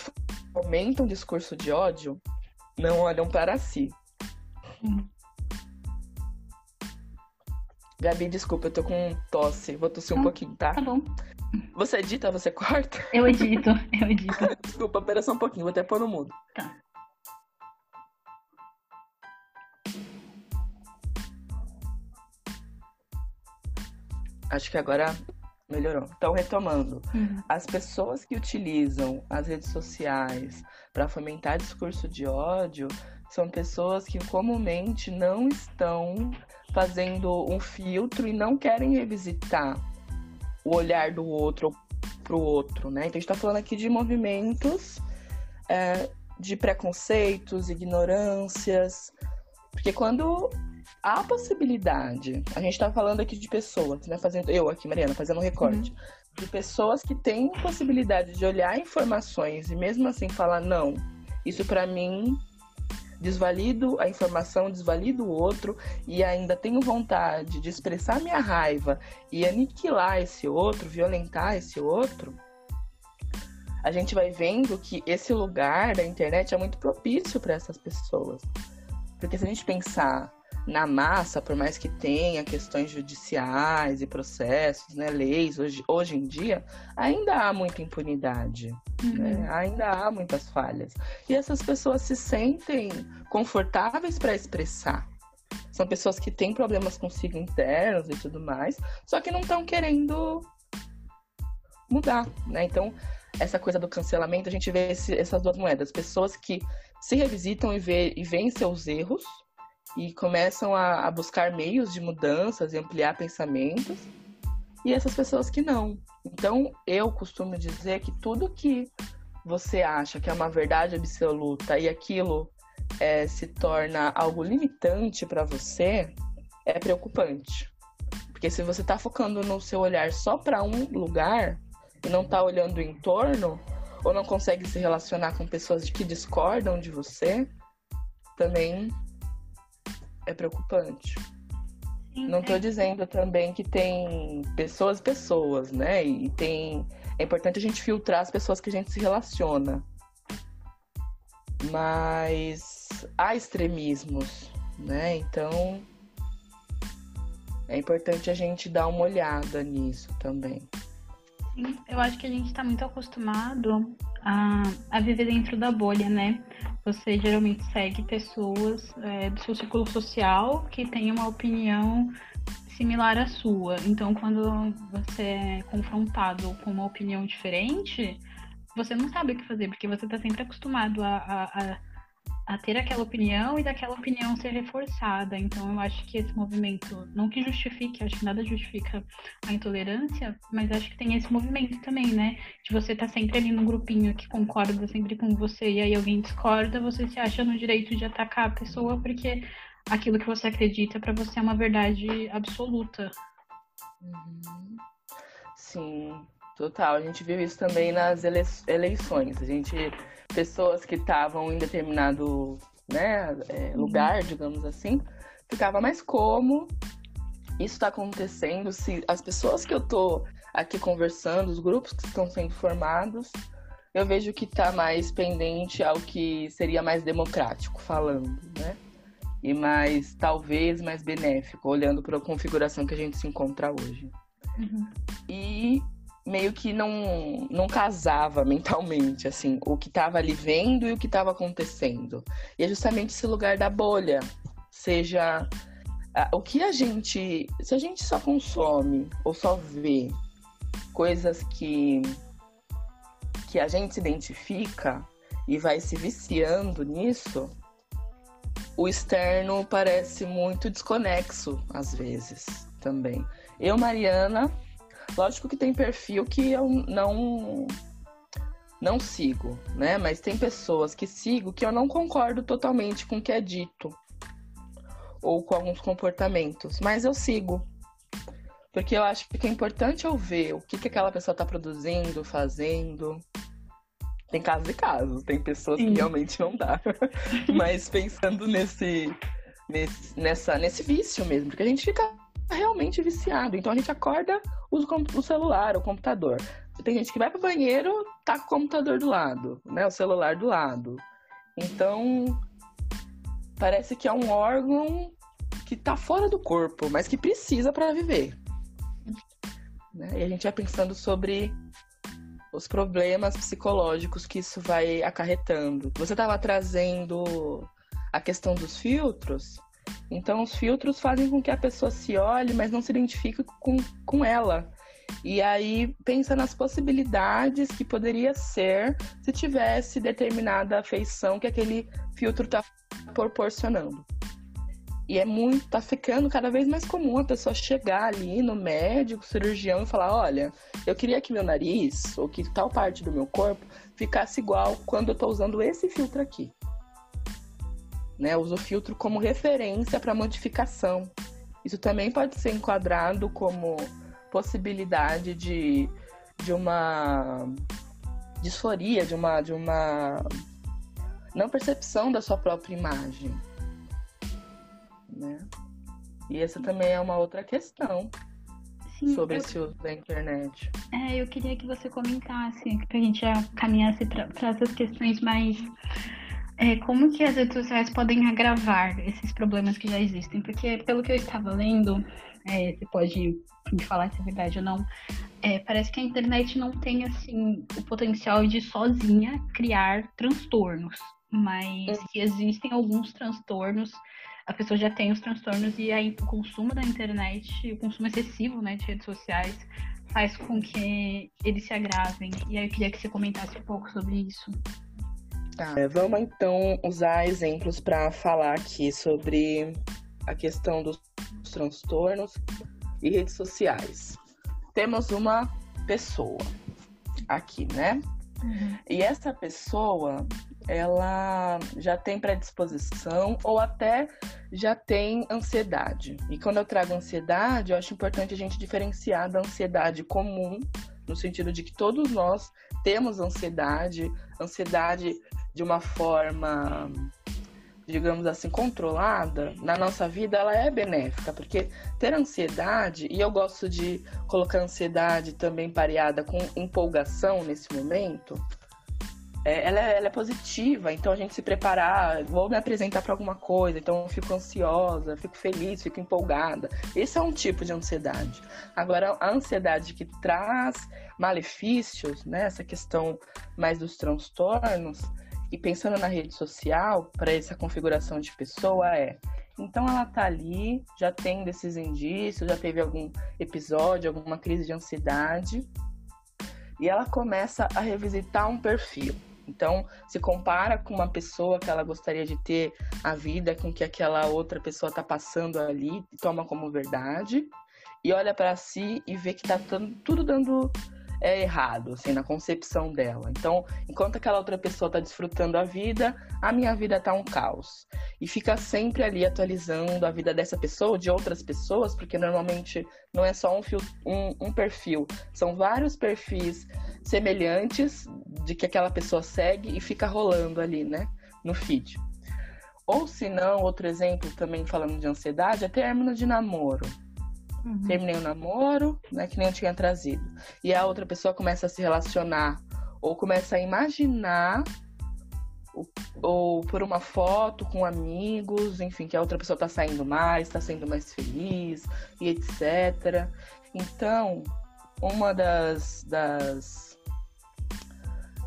fomentam discurso de ódio não olham para si. Hum. Gabi, desculpa, eu tô com tosse. Vou tossir um pouquinho, tá? Tá bom. Você edita, você corta? Eu edito, eu edito. *laughs* Desculpa, pera só um pouquinho, vou até pôr no mudo. Tá. Acho que agora melhorou. Então, retomando, uhum. as pessoas que utilizam as redes sociais para fomentar discurso de ódio são pessoas que comumente não estão fazendo um filtro e não querem revisitar o olhar do outro para o outro, né? Então a gente está falando aqui de movimentos é, de preconceitos, ignorâncias, porque quando há possibilidade, a gente está falando aqui de pessoas, né? Fazendo eu aqui, Mariana, fazendo um recorte. Uhum. De pessoas que têm possibilidade de olhar informações e mesmo assim falar, não, isso para mim desvalido a informação, desvalido o outro e ainda tenho vontade de expressar minha raiva e aniquilar esse outro, violentar esse outro, a gente vai vendo que esse lugar da internet é muito propício para essas pessoas. Porque se a gente pensar na massa, por mais que tenha questões judiciais e processos, né, leis, hoje, hoje em dia, ainda há muita impunidade, uhum. né? ainda há muitas falhas. E essas pessoas se sentem confortáveis para expressar. São pessoas que têm problemas consigo internos e tudo mais, só que não estão querendo mudar, né? Então, essa coisa do cancelamento, a gente vê esse, essas duas moedas. Pessoas que se revisitam e, vê, e veem seus erros, e começam a, a buscar meios de mudanças e ampliar pensamentos, e essas pessoas que não. Então, eu costumo dizer que tudo que você acha que é uma verdade absoluta e aquilo é, se torna algo limitante para você, é preocupante. Porque se você está focando no seu olhar só para um lugar e não está olhando o entorno, ou não consegue se relacionar com pessoas que discordam de você, também é preocupante. Sim, não estou é. dizendo também que tem pessoas pessoas, né? E tem é importante a gente filtrar as pessoas que a gente se relaciona. Mas há extremismos, né? Então é importante a gente dar uma olhada nisso também. Eu acho que a gente está muito acostumado a, a viver dentro da bolha, né? Você geralmente segue pessoas é, do seu círculo social que têm uma opinião similar à sua. Então, quando você é confrontado com uma opinião diferente, você não sabe o que fazer, porque você está sempre acostumado a, a, ter aquela opinião e daquela opinião ser reforçada. Então, eu acho que esse movimento, não que justifique, acho que nada justifica a intolerância, mas acho que tem esse movimento também, né? De você estar tá sempre ali num grupinho que concorda sempre com você e aí alguém discorda, você se acha no direito de atacar a pessoa porque aquilo que você acredita para você é uma verdade absoluta. Uhum. Sim, total. A gente viu isso também nas ele eleições. A gente, pessoas que estavam em determinado né, é, uhum. lugar, digamos assim, ficava mais como isso está acontecendo, se as pessoas que eu tô aqui conversando, os grupos que estão sendo formados, eu vejo que está mais pendente ao que seria mais democrático falando, né? e mais, talvez, mais benéfico, olhando para a configuração que a gente se encontra hoje. Uhum. E meio que não, não casava mentalmente, assim, o que estava ali vendo e o que estava acontecendo. E é justamente esse lugar da bolha, seja o que a gente, se a gente só consome ou só vê coisas que que a gente se identifica e vai se viciando nisso, o externo parece muito desconexo às vezes também. Eu, Mariana, lógico que tem perfil que eu não não sigo, né? Mas tem pessoas que sigo que eu não concordo totalmente com o que é dito ou com alguns comportamentos, mas eu sigo. Porque eu acho que é importante eu ver o que, que aquela pessoa está produzindo, fazendo, tem casos e casos, tem pessoas Sim. que realmente não dá. *laughs* Mas pensando nesse, nesse, nessa, nesse vício mesmo, porque a gente fica realmente viciado. Então a gente acorda, usa o celular, o computador. Tem gente que vai pro banheiro, tá com o computador do lado, né? O celular do lado. Então parece que é um órgão que tá fora do corpo, mas que precisa para viver. Né? E a gente vai pensando sobre os problemas psicológicos que isso vai acarretando. Você estava trazendo a questão dos filtros, então os filtros fazem com que a pessoa se olhe, mas não se identifique com, com ela. E aí pensa nas possibilidades que poderia ser se tivesse determinada afeição que aquele filtro está proporcionando. E é muito, tá ficando cada vez mais comum a pessoa chegar ali no médico, cirurgião e falar: olha, eu queria que meu nariz ou que tal parte do meu corpo ficasse igual quando eu tô usando esse filtro aqui. Né? Uso o filtro como referência para modificação. Isso também pode ser enquadrado como possibilidade de, de uma disforia, de uma, de uma não percepção da sua própria imagem né? E essa também é uma outra questão Sim, sobre eu... esse uso da internet. É, eu queria que você comentasse, que a gente já caminhasse para essas questões mais. É, como que as redes sociais podem agravar esses problemas que já existem? Porque, pelo que eu estava lendo, é, você pode me falar se é verdade ou não, é, parece que a internet não tem assim o potencial de sozinha criar transtornos, mas que existem alguns transtornos a pessoa já tem os transtornos e aí o consumo da internet, o consumo excessivo né, de redes sociais, faz com que eles se agravem. E aí eu queria que você comentasse um pouco sobre isso. Tá. É, vamos então usar exemplos para falar aqui sobre a questão dos transtornos e redes sociais. Temos uma pessoa aqui, né? Uhum. E essa pessoa, ela já tem predisposição ou até já tem ansiedade. E quando eu trago ansiedade, eu acho importante a gente diferenciar da ansiedade comum, no sentido de que todos nós temos ansiedade, ansiedade de uma forma digamos assim, controlada na nossa vida, ela é benéfica, porque ter ansiedade, e eu gosto de colocar ansiedade também pareada com empolgação nesse momento, é, ela, é, ela, é, positiva, então a gente se preparar, vou me apresentar para alguma coisa, então fico ansiosa, fico feliz, fico empolgada. Esse é um tipo de ansiedade. Agora, a ansiedade que traz malefícios, né, essa questão mais dos transtornos, e pensando na rede social, para essa configuração de pessoa, é. Então ela tá ali, já tem desses indícios, já teve algum episódio, alguma crise de ansiedade, e ela começa a revisitar um perfil. Então, se compara com uma pessoa que ela gostaria de ter a vida com que aquela outra pessoa está passando ali, toma como verdade, e olha para si e vê que está tudo dando é errado, assim, na concepção dela. Então, enquanto aquela outra pessoa está desfrutando a vida, a minha vida tá um caos. E fica sempre ali atualizando a vida dessa pessoa, de outras pessoas, porque normalmente não é só um, fio, um, um perfil, são vários perfis semelhantes de que aquela pessoa segue e fica rolando ali, né, no feed. Ou se não, outro exemplo também falando de ansiedade, é término de namoro. Uhum. Terminei o namoro, né, que nem eu tinha trazido. E a outra pessoa começa a se relacionar ou começa a imaginar ou, ou por uma foto com amigos, enfim, que a outra pessoa está saindo mais, está sendo mais feliz e etc. Então, uma das, das,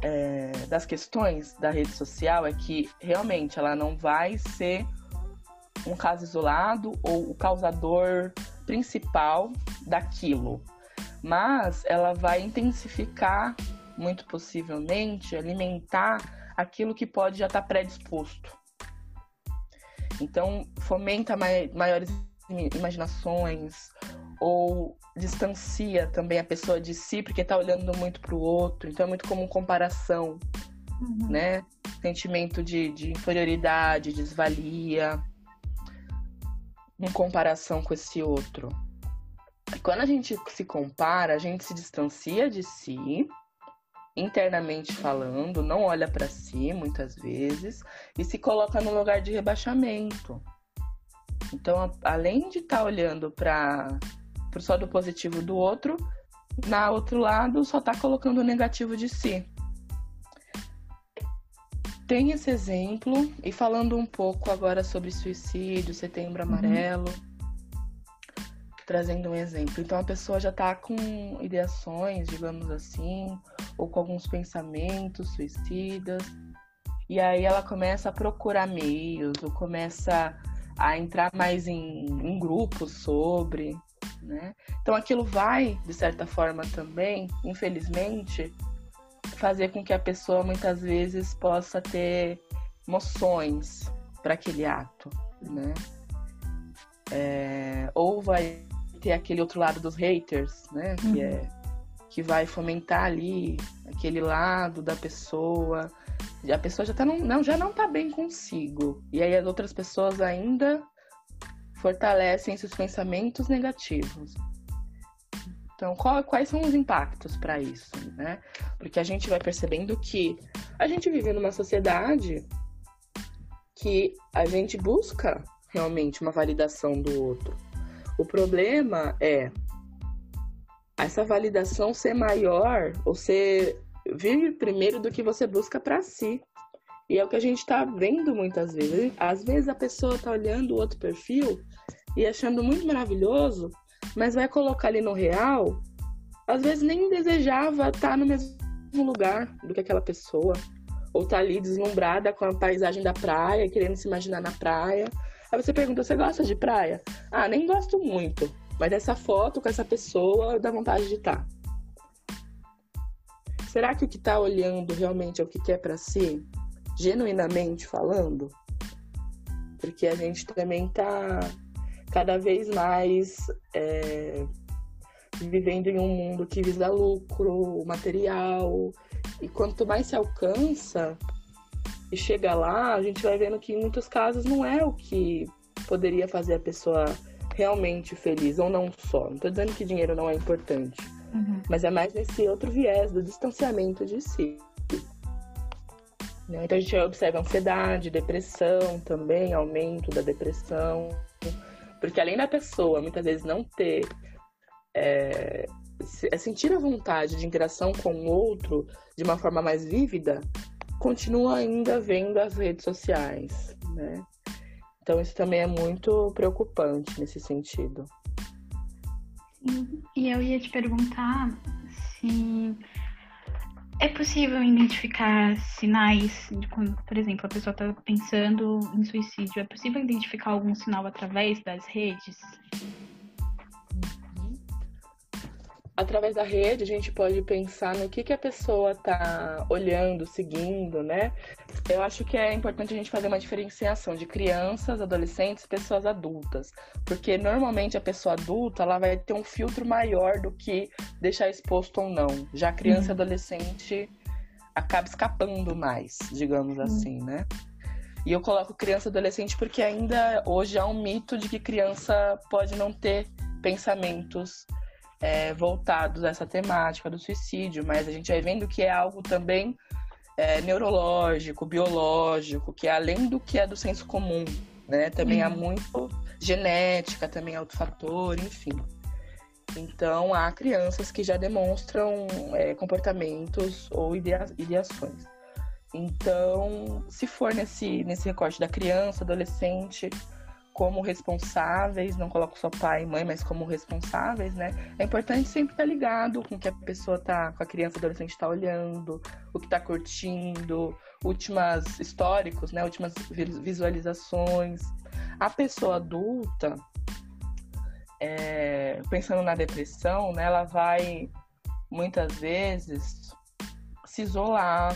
é, das questões da rede social é que realmente ela não vai ser um caso isolado ou o causador principal daquilo, mas ela vai intensificar, muito possivelmente, alimentar aquilo que pode já estar tá predisposto. Então, fomenta maiores imaginações ou distancia também a pessoa de si porque está olhando muito para o outro. Então, é muito comum comparação, uhum. né? Sentimento de, de inferioridade, desvalia em comparação com esse outro. Quando a gente se compara, a gente se distancia de si, internamente falando, não olha para si muitas vezes e se coloca no lugar de rebaixamento. Então, além de estar tá olhando para só do positivo do outro, na outro lado só está colocando o negativo de si tem esse exemplo e falando um pouco agora sobre suicídio, setembro uhum. amarelo, uhum. trazendo um exemplo. Então a pessoa já está com ideações, digamos assim, ou com alguns pensamentos suicidas, e aí ela começa a procurar meios, ou começa a entrar mais em, em grupos sobre, né? Então aquilo vai, de certa forma também, infelizmente, fazer com que a pessoa muitas vezes possa ter emoções para aquele ato, né? É, ou vai ter aquele outro lado dos haters, né? Que é, uhum. que vai fomentar ali aquele lado da pessoa. A pessoa já tá não, não, já não tá bem consigo. E aí as outras pessoas ainda fortalecem esses pensamentos negativos. Então, qual, quais são os impactos para isso, né? Porque a gente vai percebendo que a gente vive numa sociedade que a gente busca realmente uma validação do outro. O problema é essa validação ser maior ou ser vir primeiro do que você busca para si. E é o que a gente está vendo muitas vezes. Às vezes a pessoa está olhando o outro perfil e achando muito maravilhoso mas vai colocar ali no real, às vezes nem desejava estar no mesmo lugar do que aquela pessoa. Ou tá ali deslumbrada com a paisagem da praia, querendo se imaginar na praia. Aí você pergunta, você gosta de praia? Ah, nem gosto muito. Mas essa foto com essa pessoa dá vontade de estar. Será que o que está olhando realmente é o que quer para si? Genuinamente falando? Porque a gente também tá cada vez mais é, vivendo em um mundo que visa lucro, material, E quanto mais se alcança e chega lá, a gente vai vendo que em muitos casos não é o que poderia fazer a pessoa realmente feliz, ou não só. Não tô dizendo que dinheiro não é importante, uhum. mas é mais nesse outro viés do distanciamento de si. Né? Então a gente observa ansiedade, depressão também, aumento da depressão. Porque além da pessoa muitas vezes não ter. É, é sentir a vontade de interação com o outro de uma forma mais vívida, continua ainda vendo as redes sociais, né? Então isso também é muito preocupante nesse sentido. E eu ia te perguntar se é possível identificar sinais de quando, por exemplo, a pessoa está pensando em suicídio. É possível identificar algum sinal através das redes? Através da rede a gente pode pensar no que, que a pessoa está olhando, seguindo, né? Eu acho que é importante a gente fazer uma diferenciação de crianças, adolescentes e pessoas adultas, porque normalmente a pessoa adulta ela vai ter um filtro maior do que deixar exposto ou não. Já a criança e uhum. adolescente acaba escapando mais, digamos uhum. assim, né? E eu coloco criança e adolescente porque ainda hoje há um mito de que criança pode não ter pensamentos é, voltados a essa temática do suicídio, mas a gente vai vendo que é algo também é, neurológico, biológico, que é além do que é do senso comum, né? Também uhum. há muito genética, também é outro fator, enfim. Então, há crianças que já demonstram é, comportamentos ou idea ideações. Então, se for nesse, nesse recorte da criança, adolescente, como responsáveis, não coloco só pai e mãe, mas como responsáveis, né? É importante sempre estar ligado com o que a pessoa tá, com a criança, adolescente está olhando, o que está curtindo, últimas históricos, né? Últimas visualizações. A pessoa adulta, é, pensando na depressão, né? Ela vai muitas vezes se isolar,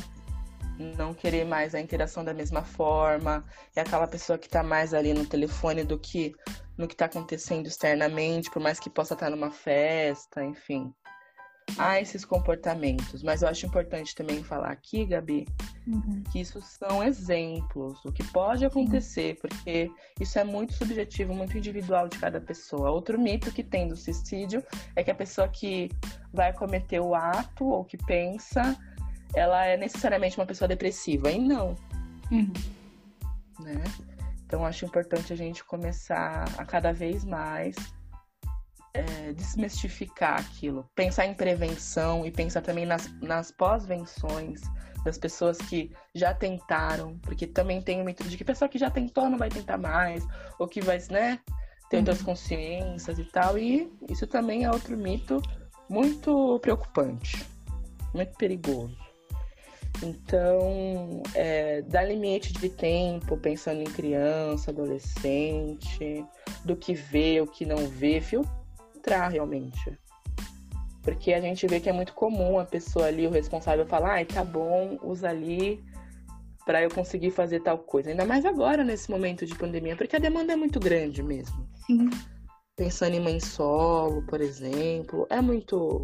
não querer mais a interação da mesma forma, é aquela pessoa que está mais ali no telefone do que no que está acontecendo externamente, por mais que possa estar tá numa festa, enfim. Há esses comportamentos, mas eu acho importante também falar aqui, Gabi, uhum. que isso são exemplos, o que pode acontecer, uhum. porque isso é muito subjetivo, muito individual de cada pessoa. Outro mito que tem do suicídio é que a pessoa que vai cometer o ato ou que pensa ela é necessariamente uma pessoa depressiva. E não. Uhum. Né? Então acho importante a gente começar a cada vez mais é, desmistificar aquilo. Pensar em prevenção e pensar também nas, nas pós-venções das pessoas que já tentaram, porque também tem o mito de que a pessoa que já tentou não vai tentar mais, ou que vai, né, ter uhum. outras consciências e tal. E isso também é outro mito muito preocupante, muito perigoso. Então, é, dá limite de tempo pensando em criança, adolescente, do que vê, o que não vê, filtrar realmente. Porque a gente vê que é muito comum a pessoa ali, o responsável, falar: ai, tá bom, usa ali para eu conseguir fazer tal coisa. Ainda mais agora, nesse momento de pandemia, porque a demanda é muito grande mesmo. Sim. Pensando em mãe solo, por exemplo, é muito,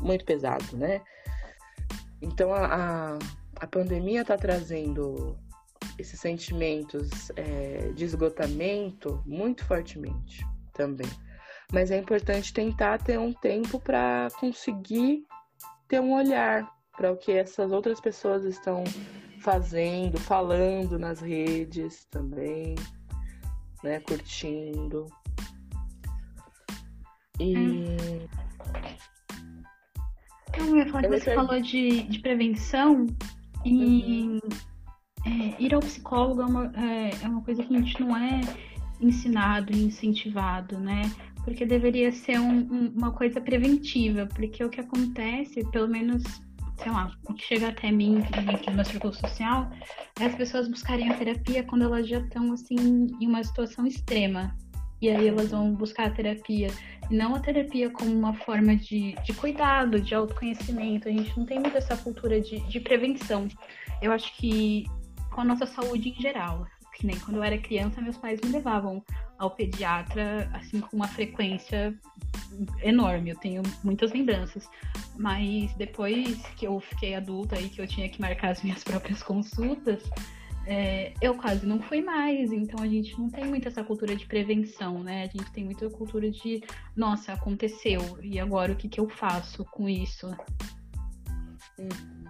muito pesado, né? Então a, a, a pandemia está trazendo esses sentimentos é, de esgotamento muito fortemente também. Mas é importante tentar ter um tempo para conseguir ter um olhar para o que essas outras pessoas estão fazendo, falando nas redes também, né, curtindo. E hum. Eu ia falar que você falou de, de prevenção e uhum. é, ir ao psicólogo é uma, é, é uma coisa que a gente não é ensinado e incentivado, né? Porque deveria ser um, um, uma coisa preventiva, porque o que acontece, pelo menos, sei lá, o que chega até mim dentro do meu círculo social, é as pessoas buscarem a terapia quando elas já estão, assim, em uma situação extrema. E aí elas vão buscar a terapia não a terapia como uma forma de, de cuidado, de autoconhecimento. A gente não tem muito essa cultura de, de prevenção. Eu acho que com a nossa saúde em geral. Que nem quando eu era criança, meus pais me levavam ao pediatra, assim, com uma frequência enorme, eu tenho muitas lembranças. Mas depois que eu fiquei adulta e que eu tinha que marcar as minhas próprias consultas, é, eu quase não fui mais. Então a gente não tem muito essa cultura de prevenção, né? A gente tem muita cultura de, nossa, aconteceu, e agora o que, que eu faço com isso? Uhum.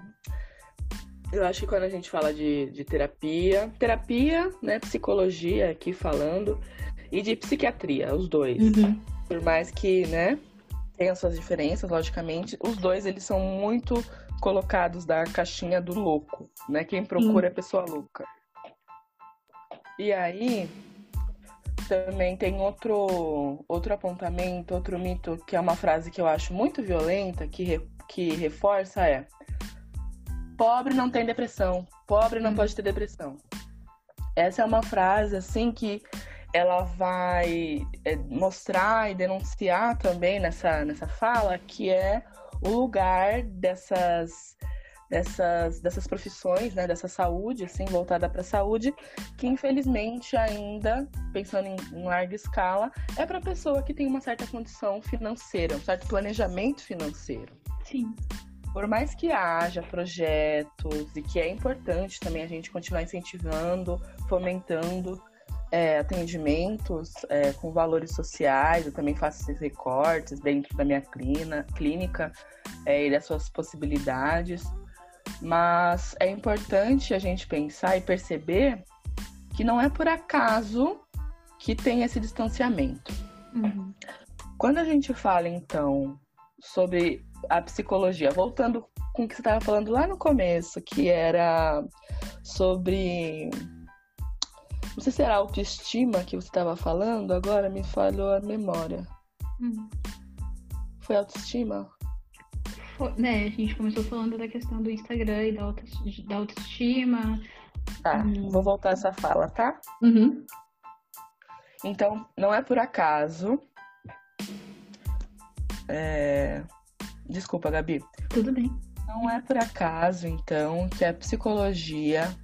Eu acho que quando a gente fala de, de terapia, terapia, né, psicologia aqui falando, e de psiquiatria, os dois. Uhum. Por mais que, né, tenham suas diferenças, logicamente, os dois eles são muito colocados da caixinha do louco, né? Quem procura é pessoa louca. E aí também tem outro outro apontamento, outro mito que é uma frase que eu acho muito violenta, que re, que reforça é Pobre não tem depressão. Pobre não hum. pode ter depressão. Essa é uma frase assim que ela vai é, mostrar e denunciar também nessa, nessa fala que é o lugar dessas dessas, dessas profissões, né, dessa saúde, assim, voltada para a saúde, que infelizmente ainda, pensando em, em larga escala, é para pessoa que tem uma certa condição financeira, um certo planejamento financeiro. Sim por mais que haja projetos e que é importante também a gente continuar incentivando, fomentando é, atendimentos é, com valores sociais, eu também faço esses recortes dentro da minha clina, clínica é, e das suas possibilidades. Mas é importante a gente pensar e perceber que não é por acaso que tem esse distanciamento. Uhum. Quando a gente fala, então, sobre a psicologia. Voltando com o que você estava falando lá no começo, que era sobre. Não sei se era autoestima que você estava falando, agora me falhou a memória. Hum. Foi autoestima? Foi, né, a gente começou falando da questão do Instagram e da, auto, da autoestima. Tá, hum. vou voltar essa fala, tá? Uhum. Então, não é por acaso. É, Desculpa, Gabi. Tudo bem. Não é por acaso, então, que a psicologia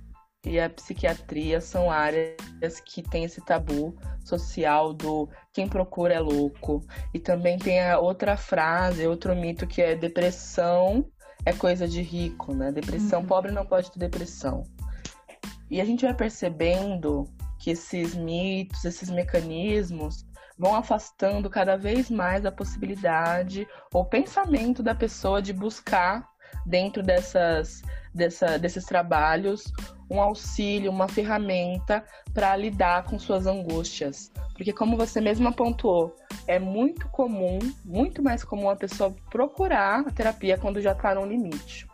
e a psiquiatria são áreas que têm esse tabu social do quem procura é louco. E também tem a outra frase, outro mito que é depressão é coisa de rico, né? Depressão, uhum. pobre não pode ter depressão. E a gente vai percebendo que esses mitos, esses mecanismos vão afastando cada vez mais a possibilidade ou pensamento da pessoa de buscar dentro dessas, dessa, desses trabalhos um auxílio, uma ferramenta para lidar com suas angústias. Porque, como você mesma pontuou, é muito comum, muito mais comum a pessoa procurar a terapia quando já está no limite.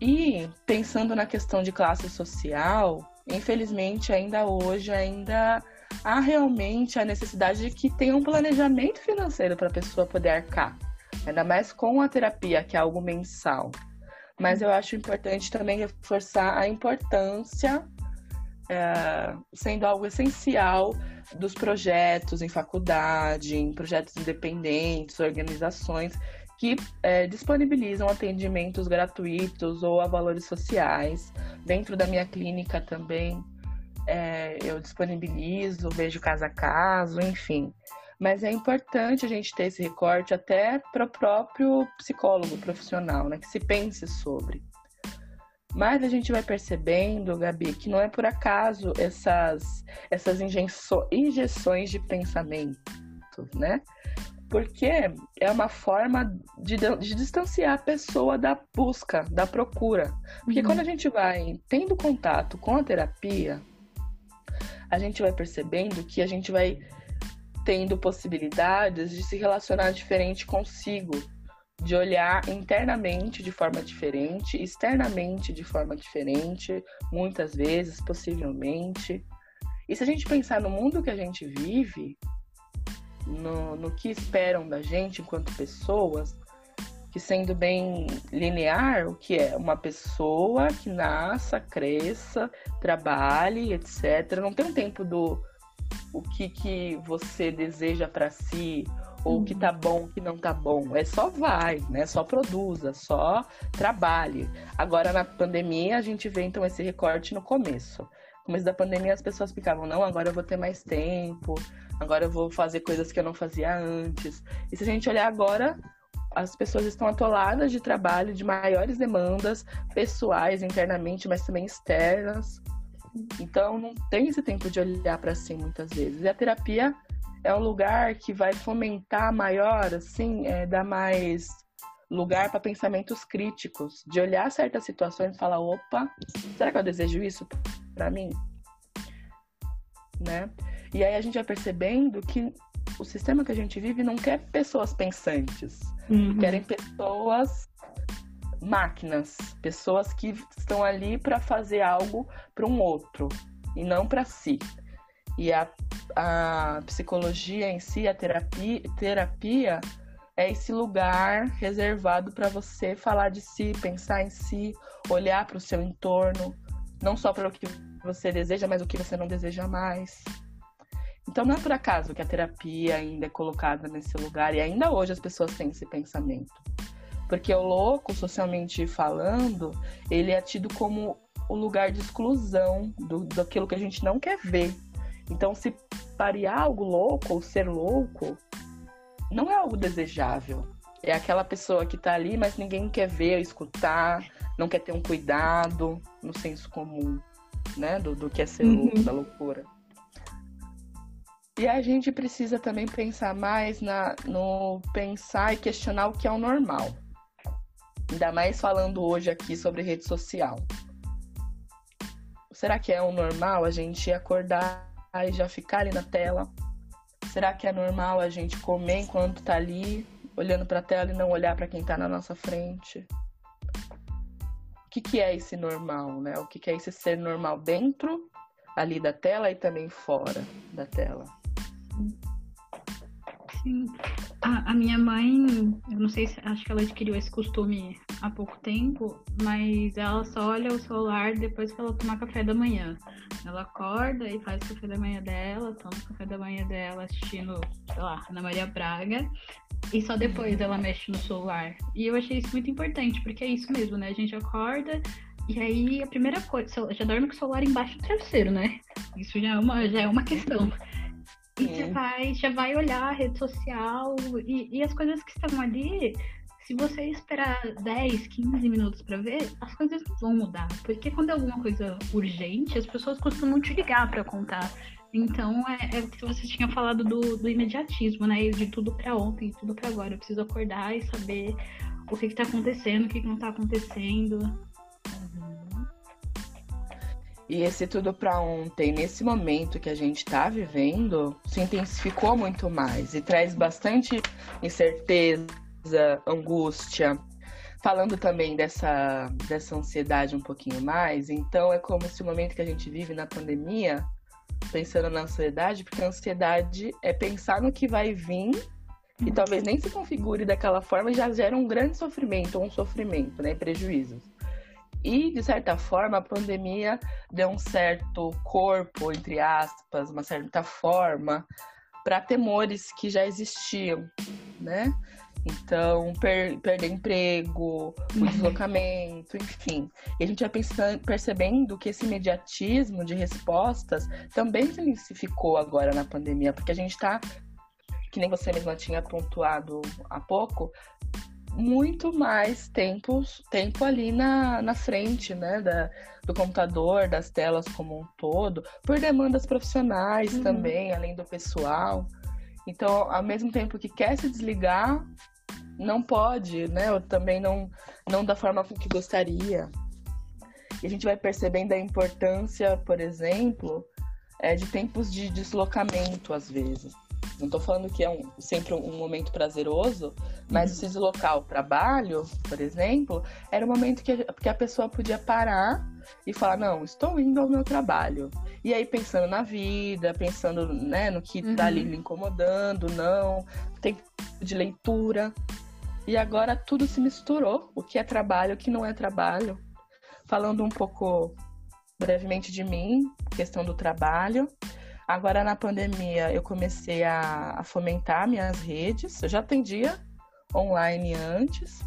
E pensando na questão de classe social, infelizmente ainda hoje ainda há realmente a necessidade de que tenha um planejamento financeiro para a pessoa poder arcar, ainda mais com a terapia, que é algo mensal. Mas eu acho importante também reforçar a importância, é, sendo algo essencial, dos projetos em faculdade, em projetos independentes, organizações que é, disponibilizam atendimentos gratuitos ou a valores sociais. Dentro da minha clínica também é, eu disponibilizo, vejo caso a caso, enfim. Mas é importante a gente ter esse recorte até para o próprio psicólogo profissional, né? Que se pense sobre. Mas a gente vai percebendo, Gabi, que não é por acaso essas, essas injeções de pensamento, né? Porque é uma forma de, de distanciar a pessoa da busca, da procura. Porque uhum. quando a gente vai tendo contato com a terapia, a gente vai percebendo que a gente vai tendo possibilidades de se relacionar diferente consigo, de olhar internamente de forma diferente, externamente de forma diferente, muitas vezes, possivelmente. E se a gente pensar no mundo que a gente vive, no, no que esperam da gente enquanto pessoas, que sendo bem linear, o que é uma pessoa que nasça, cresça, trabalhe, etc. Não tem um tempo do o que, que você deseja para si ou o que tá bom, o que não tá bom. É só vai, né? Só produza, só trabalhe. Agora na pandemia a gente vê então esse recorte no começo. começo da pandemia as pessoas ficavam, não, agora eu vou ter mais tempo, agora eu vou fazer coisas que eu não fazia antes. E se a gente olhar agora, as pessoas estão atoladas de trabalho, de maiores demandas pessoais, internamente, mas também externas. Então, não tem esse tempo de olhar para si muitas vezes. E a terapia é um lugar que vai fomentar maior, assim, é, dar mais lugar para pensamentos críticos, de olhar certas situações e falar: opa, será que eu desejo isso para mim? Né? E aí a gente vai percebendo que o sistema que a gente vive não quer pessoas pensantes, uhum. querem pessoas máquinas, pessoas que estão ali para fazer algo para um outro e não para si. E a, a psicologia em si, a terapia, terapia é esse lugar reservado para você falar de si, pensar em si, olhar para o seu entorno, não só para o que você deseja, mas o que você não deseja mais. Então não é por acaso que a terapia ainda é colocada nesse lugar e ainda hoje as pessoas têm esse pensamento. Porque o louco, socialmente falando, ele é tido como o lugar de exclusão do, daquilo que a gente não quer ver. Então, se parear algo louco ou ser louco, não é algo desejável. É aquela pessoa que tá ali, mas ninguém quer ver, escutar, não quer ter um cuidado no senso comum, né? Do, do que é ser uhum. louco, da loucura. E a gente precisa também pensar mais na, no pensar e questionar o que é o normal. Ainda mais falando hoje aqui sobre rede social. Será que é o normal a gente acordar e já ficar ali na tela? Será que é normal a gente comer enquanto tá ali, olhando para a tela e não olhar para quem tá na nossa frente? O que, que é esse normal, né? O que, que é esse ser normal dentro ali da tela e também fora da tela? Sim. A, a, minha mãe, eu não sei se acho que ela adquiriu esse costume há pouco tempo, mas ela só olha o celular depois que ela tomar café da manhã. Ela acorda e faz o café da manhã dela, toma o café da manhã dela assistindo, sei lá, Ana Maria Braga, e só depois ela mexe no celular. E eu achei isso muito importante, porque é isso mesmo, né? A gente acorda, e aí a primeira coisa, já dorme com o celular embaixo do travesseiro, né? Isso já é uma, já é uma questão. E você vai, já vai olhar a rede social e, e as coisas que estão ali, se você esperar 10, 15 minutos para ver, as coisas não vão mudar. Porque quando é alguma coisa urgente, as pessoas costumam te ligar para contar. Então é, é o que você tinha falado do, do imediatismo, né? De tudo para ontem, tudo para agora. Eu preciso acordar e saber o que, está acontecendo, o que, que não está acontecendo. E esse tudo para ontem, nesse momento que a gente está vivendo, se intensificou muito mais e traz bastante incerteza, angústia. Falando também dessa, dessa ansiedade um pouquinho mais, então é como se o momento que a gente vive na pandemia, pensando na ansiedade, porque a ansiedade é pensar no que vai vir e talvez nem se configure daquela forma já gera um grande sofrimento, um sofrimento, né, prejuízos. E, de certa forma, a pandemia deu um certo corpo, entre aspas, uma certa forma para temores que já existiam, né? Então, per perder emprego, o uhum. deslocamento, enfim. E a gente vai pensando, percebendo que esse imediatismo de respostas também se intensificou agora na pandemia, porque a gente está, que nem você mesma tinha pontuado há pouco, muito mais tempo, tempo ali na, na frente, né, da, do computador, das telas como um todo, por demandas profissionais uhum. também, além do pessoal. Então, ao mesmo tempo que quer se desligar, não pode, né, ou também não, não da forma com que gostaria. E a gente vai percebendo a importância, por exemplo, é, de tempos de deslocamento, às vezes. Não estou falando que é um, sempre um momento prazeroso, mas uhum. se deslocar ao trabalho, por exemplo, era um momento que, que a pessoa podia parar e falar, não, estou indo ao meu trabalho. E aí pensando na vida, pensando né, no que está uhum. ali lhe incomodando, não, tempo de leitura. E agora tudo se misturou, o que é trabalho, o que não é trabalho. Falando um pouco brevemente de mim, questão do trabalho. Agora, na pandemia, eu comecei a, a fomentar minhas redes. Eu já atendia online antes,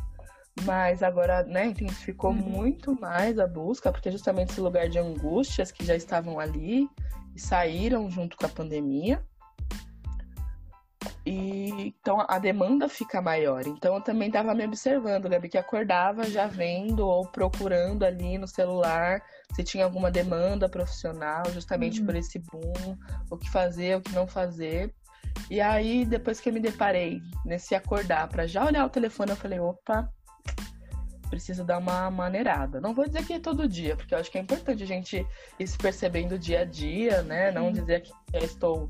Mas agora, né, intensificou uhum. muito mais a busca, porque justamente esse lugar de angústias que já estavam ali e saíram junto com a pandemia. E então a demanda fica maior. Então eu também estava me observando, Gabi, que acordava já vendo ou procurando ali no celular se tinha alguma demanda profissional, justamente uhum. por esse boom, o que fazer, o que não fazer. E aí, depois que eu me deparei nesse acordar para já olhar o telefone, eu falei, opa, preciso dar uma maneirada. Não vou dizer que é todo dia, porque eu acho que é importante a gente ir se percebendo dia a dia, né? Não dizer que já estou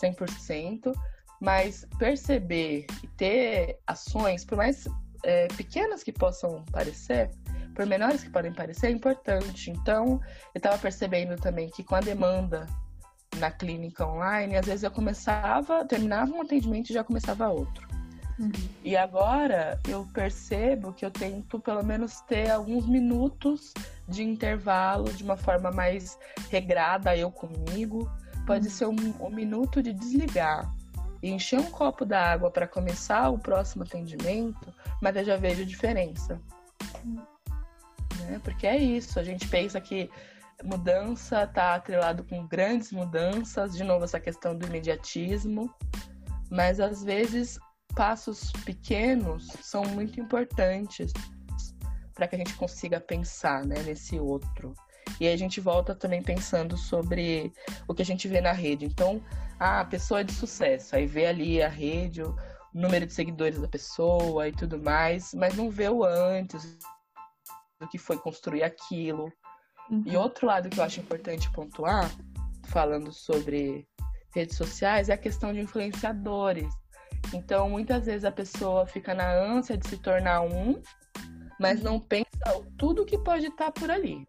100%, mas perceber e ter ações, por mais é, pequenas que possam parecer, por menores que podem parecer, é importante. Então, eu estava percebendo também que com a demanda na clínica online, às vezes eu começava, terminava um atendimento e já começava outro. Uhum. E agora eu percebo que eu tento pelo menos ter alguns minutos de intervalo de uma forma mais regrada, eu comigo. Pode uhum. ser um, um, minuto de desligar e encher um copo d'água para começar o próximo atendimento, mas eu já vejo diferença. Né? Porque é isso, a gente pensa que mudança está atrelado com grandes mudanças, de novo essa questão do imediatismo, mas às vezes passos pequenos são muito importantes para que a gente consiga pensar né, nesse outro. E aí a gente volta também pensando sobre o que a gente vê na rede. Então, ah, a pessoa é de sucesso, aí vê ali a rede, o número de seguidores da pessoa e tudo mais, mas não vê o antes, do que foi construir aquilo. Uhum. E outro lado que eu acho importante pontuar, falando sobre redes sociais, é a questão de influenciadores. Então, muitas vezes a pessoa fica na ânsia de se tornar um, mas não pensa tudo que pode estar por ali.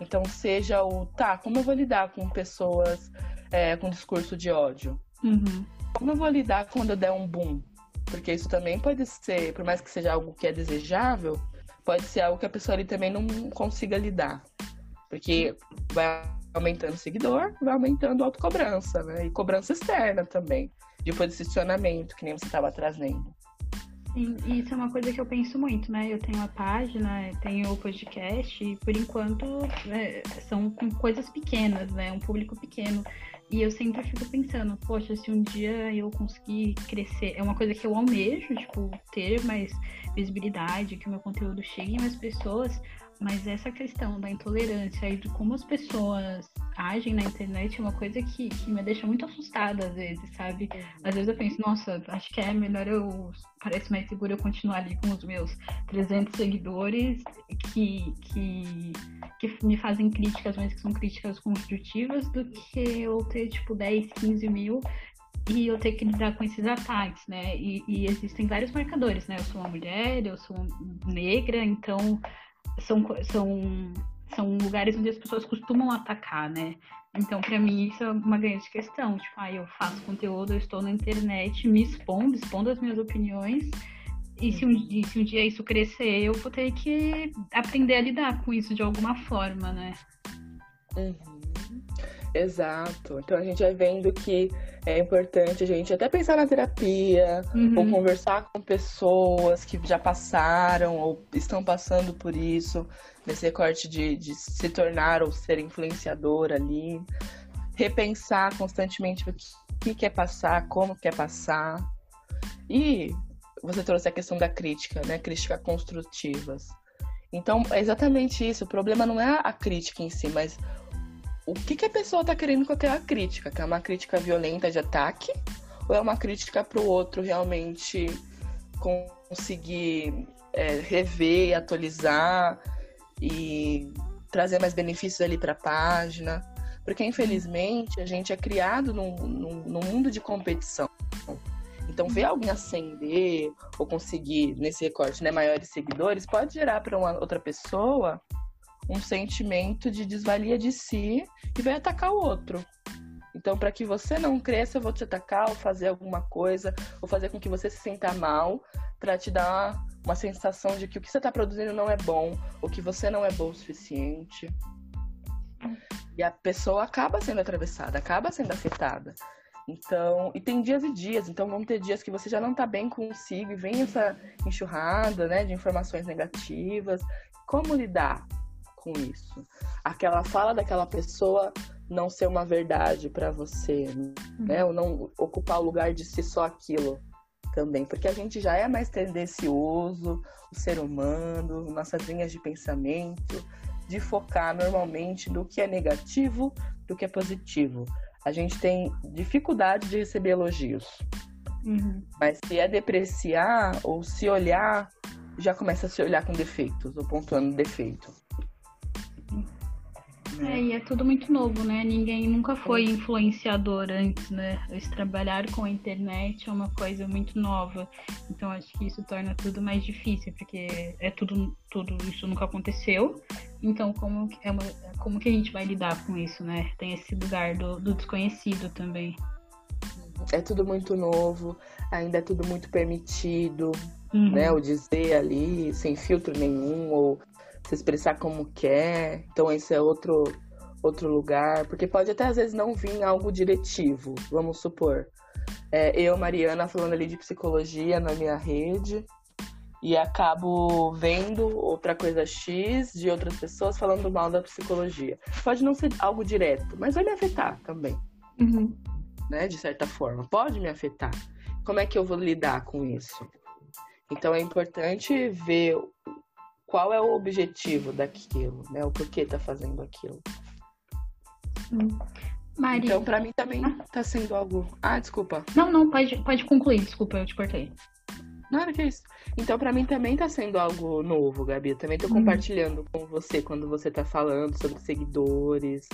Então, seja o, tá, como eu vou lidar com pessoas é, com discurso de ódio? Uhum. Como eu vou lidar quando eu der um boom? Porque isso também pode ser, por mais que seja algo que é desejável, pode ser algo que a pessoa ali também não consiga lidar. Porque vai aumentando o seguidor, vai aumentando a autocobrança, né? E cobrança externa também de posicionamento, que nem você estava trazendo. Sim, isso é uma coisa que eu penso muito, né? Eu tenho a página, tenho o podcast, e por enquanto é, são coisas pequenas, né? Um público pequeno. E eu sempre fico pensando, poxa, se um dia eu conseguir crescer, é uma coisa que eu almejo, tipo, ter mais visibilidade, que o meu conteúdo chegue a mais pessoas, mas essa questão da intolerância e de como as pessoas agem na internet é uma coisa que, que me deixa muito assustada às vezes, sabe? Às vezes eu penso, nossa, acho que é melhor eu. Parece mais seguro eu continuar ali com os meus 300 seguidores que, que, que me fazem críticas, mas que são críticas construtivas, do que eu ter, tipo, 10, 15 mil e eu ter que lidar com esses ataques, né? E, e, existem vários marcadores, né? Eu sou uma mulher, eu sou negra, então são, são, são lugares onde as pessoas costumam atacar, né? Então, para mim, isso é uma grande questão. Tipo, ah, eu faço conteúdo, eu estou na internet, me expondo, expondo as minhas opiniões. E se, um, e se um dia isso crescer, eu vou ter que aprender a lidar com isso de alguma forma, né? Uhum. Exato. Então a gente vai vendo que é importante a gente até pensar na terapia, uhum. ou conversar com pessoas que já passaram ou estão passando por isso, nesse recorte de, de se tornar ou ser influenciador ali. Repensar constantemente o que, que quer passar, como quer passar. E você trouxe a questão da crítica, né? Crítica construtivas. Então, é exatamente isso. O problema não é a crítica em si, mas o que, que a pessoa está querendo com aquela crítica? Que é uma crítica violenta de ataque? Ou é uma crítica para o outro realmente conseguir é, rever atualizar e trazer mais benefícios ali para a página? Porque, infelizmente, a gente é criado num, num, num mundo de competição. Então, ver alguém ascender ou conseguir, nesse recorte, né, maiores seguidores, pode gerar para uma outra pessoa um sentimento de desvalia de si e vai atacar o outro. Então, para que você não cresça, eu vou te atacar ou fazer alguma coisa, ou fazer com que você se sinta mal, para te dar uma sensação de que o que você está produzindo não é bom, ou que você não é bom o suficiente. E a pessoa acaba sendo atravessada, acaba sendo afetada. Então, e tem dias e dias, então vão ter dias que você já não está bem consigo e vem essa enxurrada, né, de informações negativas. Como lidar com isso? Aquela fala daquela pessoa não ser uma verdade para você, né? Ou não ocupar o lugar de ser só aquilo também, porque a gente já é mais tendencioso, o ser humano, nossas linhas de pensamento, de focar normalmente no que é negativo do que é positivo. A gente tem dificuldade de receber elogios. Uhum. Mas se é depreciar ou se olhar, já começa a se olhar com defeitos, ou pontuando defeito. É, e é tudo muito novo, né? Ninguém nunca foi influenciador antes, né? Esse trabalhar com a internet é uma coisa muito nova. Então acho que isso torna tudo mais difícil, porque é tudo, tudo isso nunca aconteceu. Então como, é uma, como que a gente vai lidar com isso, né? Tem esse lugar do, do desconhecido também. É tudo muito novo, ainda é tudo muito permitido, uhum. né? O dizer ali, sem filtro nenhum, ou se expressar como quer. Então esse é outro outro lugar, porque pode até às vezes não vir algo diretivo, vamos supor. É, eu, Mariana, falando ali de psicologia na minha rede e acabo vendo outra coisa X de outras pessoas falando mal da psicologia. Pode não ser algo direto, mas vai me afetar também. Uhum. Né, de certa forma. Pode me afetar. Como é que eu vou lidar com isso? Então é importante ver qual é o objetivo daquilo, né? O porquê tá fazendo aquilo. Hum. Maria. Então, para mim também tá sendo algo. Ah, desculpa. Não, não, pode, pode concluir, desculpa, eu te cortei. Nada que é isso. Então, para mim também tá sendo algo novo, Gabi. Eu também tô hum. compartilhando com você quando você tá falando sobre seguidores,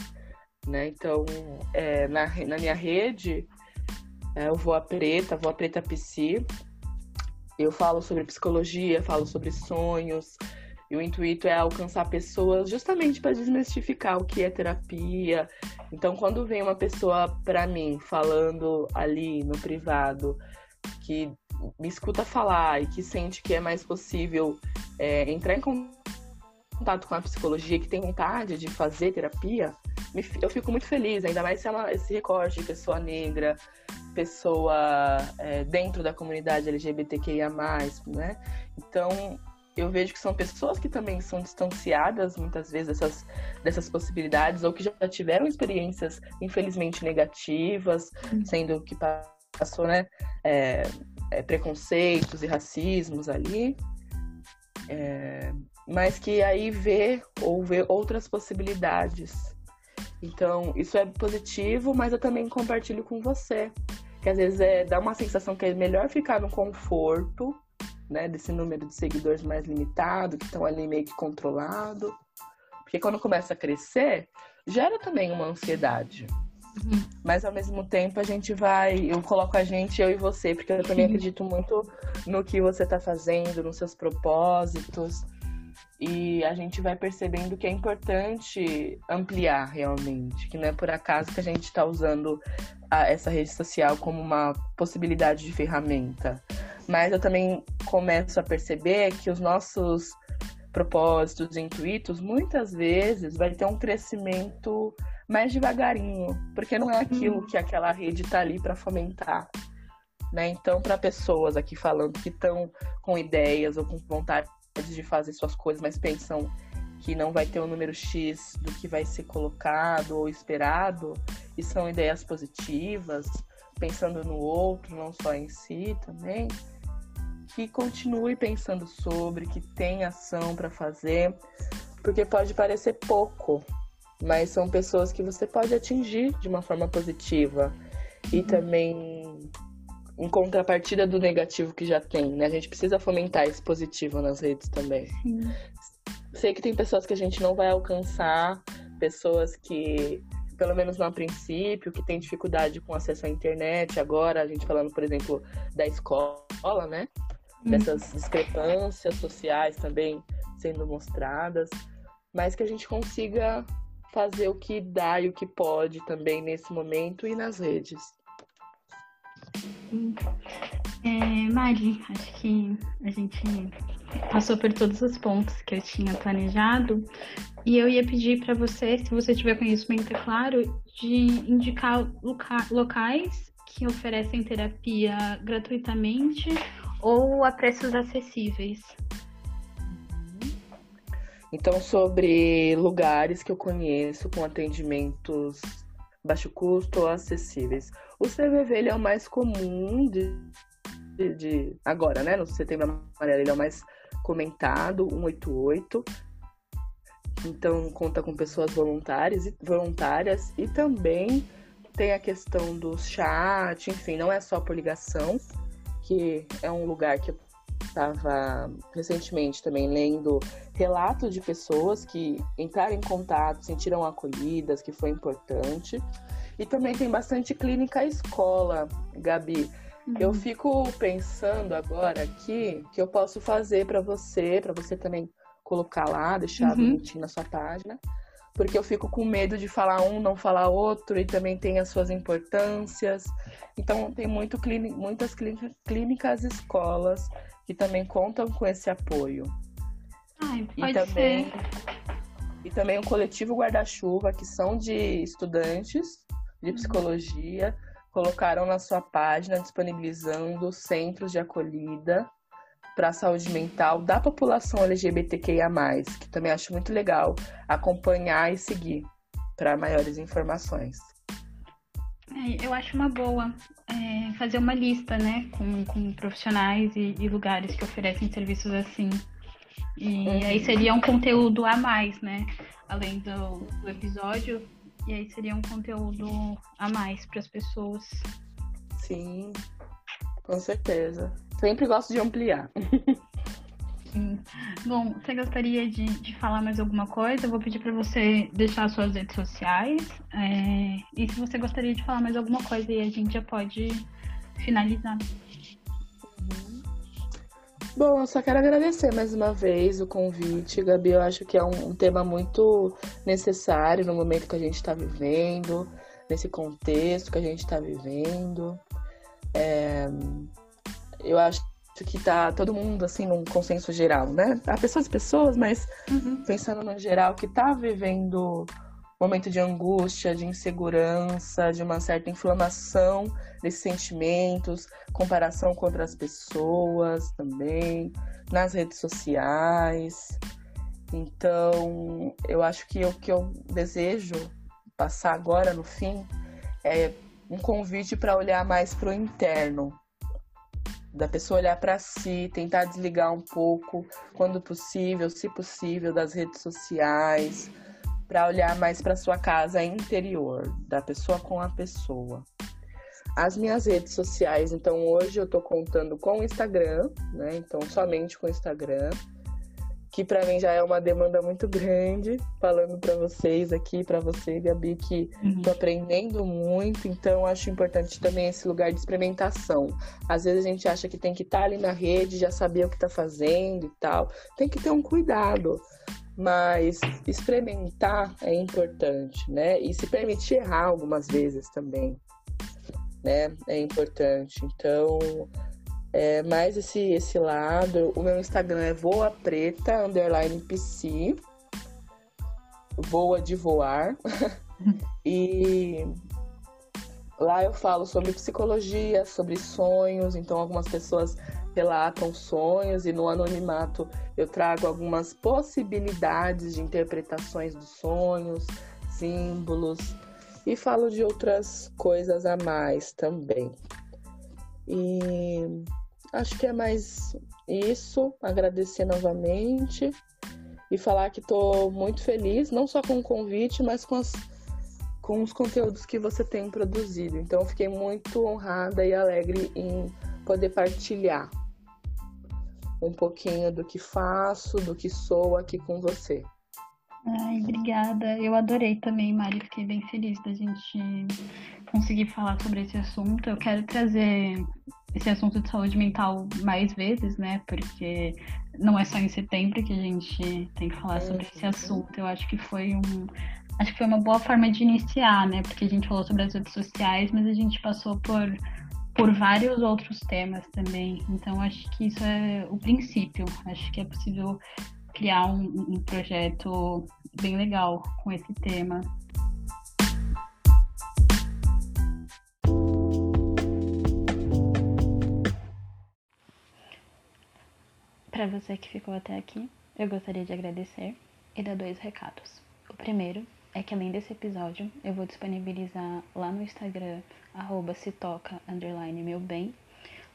né? Então, é, na, na minha rede, é, eu vou a preta, vou a preta psi. Eu falo sobre psicologia, falo sobre sonhos, e o intuito é alcançar pessoas justamente para desmistificar o que é terapia. Então, quando vem uma pessoa para mim falando ali no privado que me escuta falar e que sente que é mais possível é, entrar em contato com a psicologia, que tem vontade de fazer terapia, eu fico muito feliz, ainda mais se é uma, esse recorte de pessoa negra, pessoa é, dentro da comunidade LGBTQIA, né? Então, eu vejo que são pessoas que também são distanciadas muitas vezes dessas, dessas possibilidades ou que já tiveram experiências infelizmente negativas, uhum. sendo que passou né, é, é, preconceitos e racismos ali, é, mas que aí vê ou vê outras possibilidades. Então, isso é positivo, mas eu também compartilho com você. Que às vezes é, dá uma sensação que é melhor ficar no conforto né, desse número de seguidores mais limitado, que estão ali meio que controlado. Porque quando começa a crescer, gera também uma ansiedade. Uhum. Mas ao mesmo tempo a gente vai, eu coloco a gente, eu e você, porque eu também *laughs* acredito muito no que você está fazendo, nos seus propósitos. E a gente vai percebendo que é importante ampliar realmente, que não é por acaso que a gente está usando a, essa rede social como uma possibilidade de ferramenta. Mas eu também começo a perceber que os nossos propósitos, intuitos, muitas vezes vai ter um crescimento mais devagarinho, porque não é aquilo uhum. que aquela rede está ali para fomentar. Né? Então, para pessoas aqui falando que estão com ideias ou com vontade de fazer suas coisas, mas pensam que não vai ter o um número X do que vai ser colocado ou esperado, e são ideias positivas, pensando no outro, não só em si também, que continue pensando sobre, que tenha ação para fazer, porque pode parecer pouco, mas são pessoas que você pode atingir de uma forma positiva e uhum. também em contrapartida do negativo que já tem, né? A gente precisa fomentar esse positivo nas redes também. Sim. Sei que tem pessoas que a gente não vai alcançar, pessoas que pelo menos no princípio, que tem dificuldade com acesso à internet. Agora, a gente falando, por exemplo, da escola, né? dessas discrepâncias sociais também sendo mostradas, mas que a gente consiga fazer o que dá e o que pode também nesse momento e nas redes. É, Mari, acho que a gente passou por todos os pontos que eu tinha planejado e eu ia pedir para você, se você tiver conhecimento, é claro, de indicar loca locais que oferecem terapia gratuitamente ou a preços acessíveis? Então, sobre lugares que eu conheço com atendimentos baixo custo ou acessíveis. O CVV ele é o mais comum de, de, de agora, né? No setembro amarelo ele é o mais comentado, 188. Então conta com pessoas voluntárias, voluntárias e também tem a questão do chat, enfim, não é só por ligação, que é um lugar que eu estava recentemente também lendo relatos de pessoas que entraram em contato, sentiram acolhidas, que foi importante. E também tem bastante clínica escola, Gabi. Uhum. Eu fico pensando agora aqui que eu posso fazer para você, para você também colocar lá, deixar uhum. bonitinho na sua página, porque eu fico com medo de falar um, não falar outro, e também tem as suas importâncias. Então, tem muito clínica, muitas clínicas escolas que também contam com esse apoio. Ai, pode e também, ser. E também o coletivo Guarda-Chuva, que são de estudantes de psicologia, colocaram na sua página disponibilizando centros de acolhida para a saúde mental da população LGBTQIA+, que também acho muito legal acompanhar e seguir para maiores informações. É, eu acho uma boa é, fazer uma lista, né, com, com profissionais e, e, lugares que oferecem serviços assim. E uhum. aí seria um conteúdo a mais, né, além do, do episódio. E aí seria um conteúdo a mais para as pessoas. Sim, com certeza. Sempre gosto de ampliar. Sim. Bom, você gostaria de, de falar mais alguma coisa? Eu vou pedir para você deixar suas redes sociais. É, e se você gostaria de falar mais alguma coisa, aí a gente já pode finalizar. Bom, eu só quero agradecer mais uma vez o convite, Gabi. Eu acho que é um, um tema muito necessário no momento que a gente está vivendo, nesse contexto que a gente está vivendo. É, eu acho que tá todo mundo assim num consenso geral, né? Há pessoas e pessoas, mas uhum. pensando no geral que tá vivendo momento de angústia, de insegurança, de uma certa inflamação desses sentimentos, comparação com outras pessoas também, nas redes sociais. Então, eu acho que o que eu desejo passar agora no fim é um convite para olhar mais para o interno, da pessoa olhar para si, tentar desligar um pouco, quando possível, se possível, das redes sociais, para olhar mais para sua casa interior, da pessoa com a pessoa. As minhas redes sociais, então hoje eu estou contando com o Instagram, né? Então somente com o Instagram que para mim já é uma demanda muito grande, falando para vocês aqui, para você, Gabi, que uhum. tô aprendendo muito, então acho importante também esse lugar de experimentação. Às vezes a gente acha que tem que estar tá ali na rede, já saber o que está fazendo e tal. Tem que ter um cuidado, mas experimentar é importante, né? E se permitir errar algumas vezes também, né? É importante. Então, é, mais esse, esse lado. O meu Instagram é voa preta, underline PC. Voa de voar. *laughs* e lá eu falo sobre psicologia, sobre sonhos. Então, algumas pessoas relatam sonhos e no anonimato eu trago algumas possibilidades de interpretações dos sonhos, símbolos e falo de outras coisas a mais também. E Acho que é mais isso. Agradecer novamente e falar que estou muito feliz, não só com o convite, mas com, as, com os conteúdos que você tem produzido. Então, fiquei muito honrada e alegre em poder partilhar um pouquinho do que faço, do que sou aqui com você. Ai, obrigada. Eu adorei também, Mari. Fiquei bem feliz da gente conseguir falar sobre esse assunto. Eu quero trazer esse assunto de saúde mental mais vezes, né? Porque não é só em setembro que a gente tem que falar sobre esse uhum. assunto. Eu acho que foi um. Acho que foi uma boa forma de iniciar, né? Porque a gente falou sobre as redes sociais, mas a gente passou por, por vários outros temas também. Então, acho que isso é o princípio. Acho que é possível criar um, um projeto bem legal com esse tema. Para você que ficou até aqui, eu gostaria de agradecer e dar dois recados. O primeiro é que além desse episódio, eu vou disponibilizar lá no Instagram arroba se toca, underline meu bem,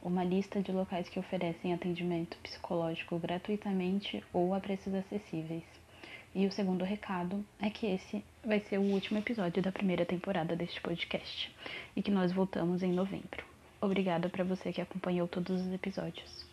uma lista de locais que oferecem atendimento psicológico gratuitamente ou a preços acessíveis. E o segundo recado é que esse vai ser o último episódio da primeira temporada deste podcast e que nós voltamos em novembro. Obrigada para você que acompanhou todos os episódios.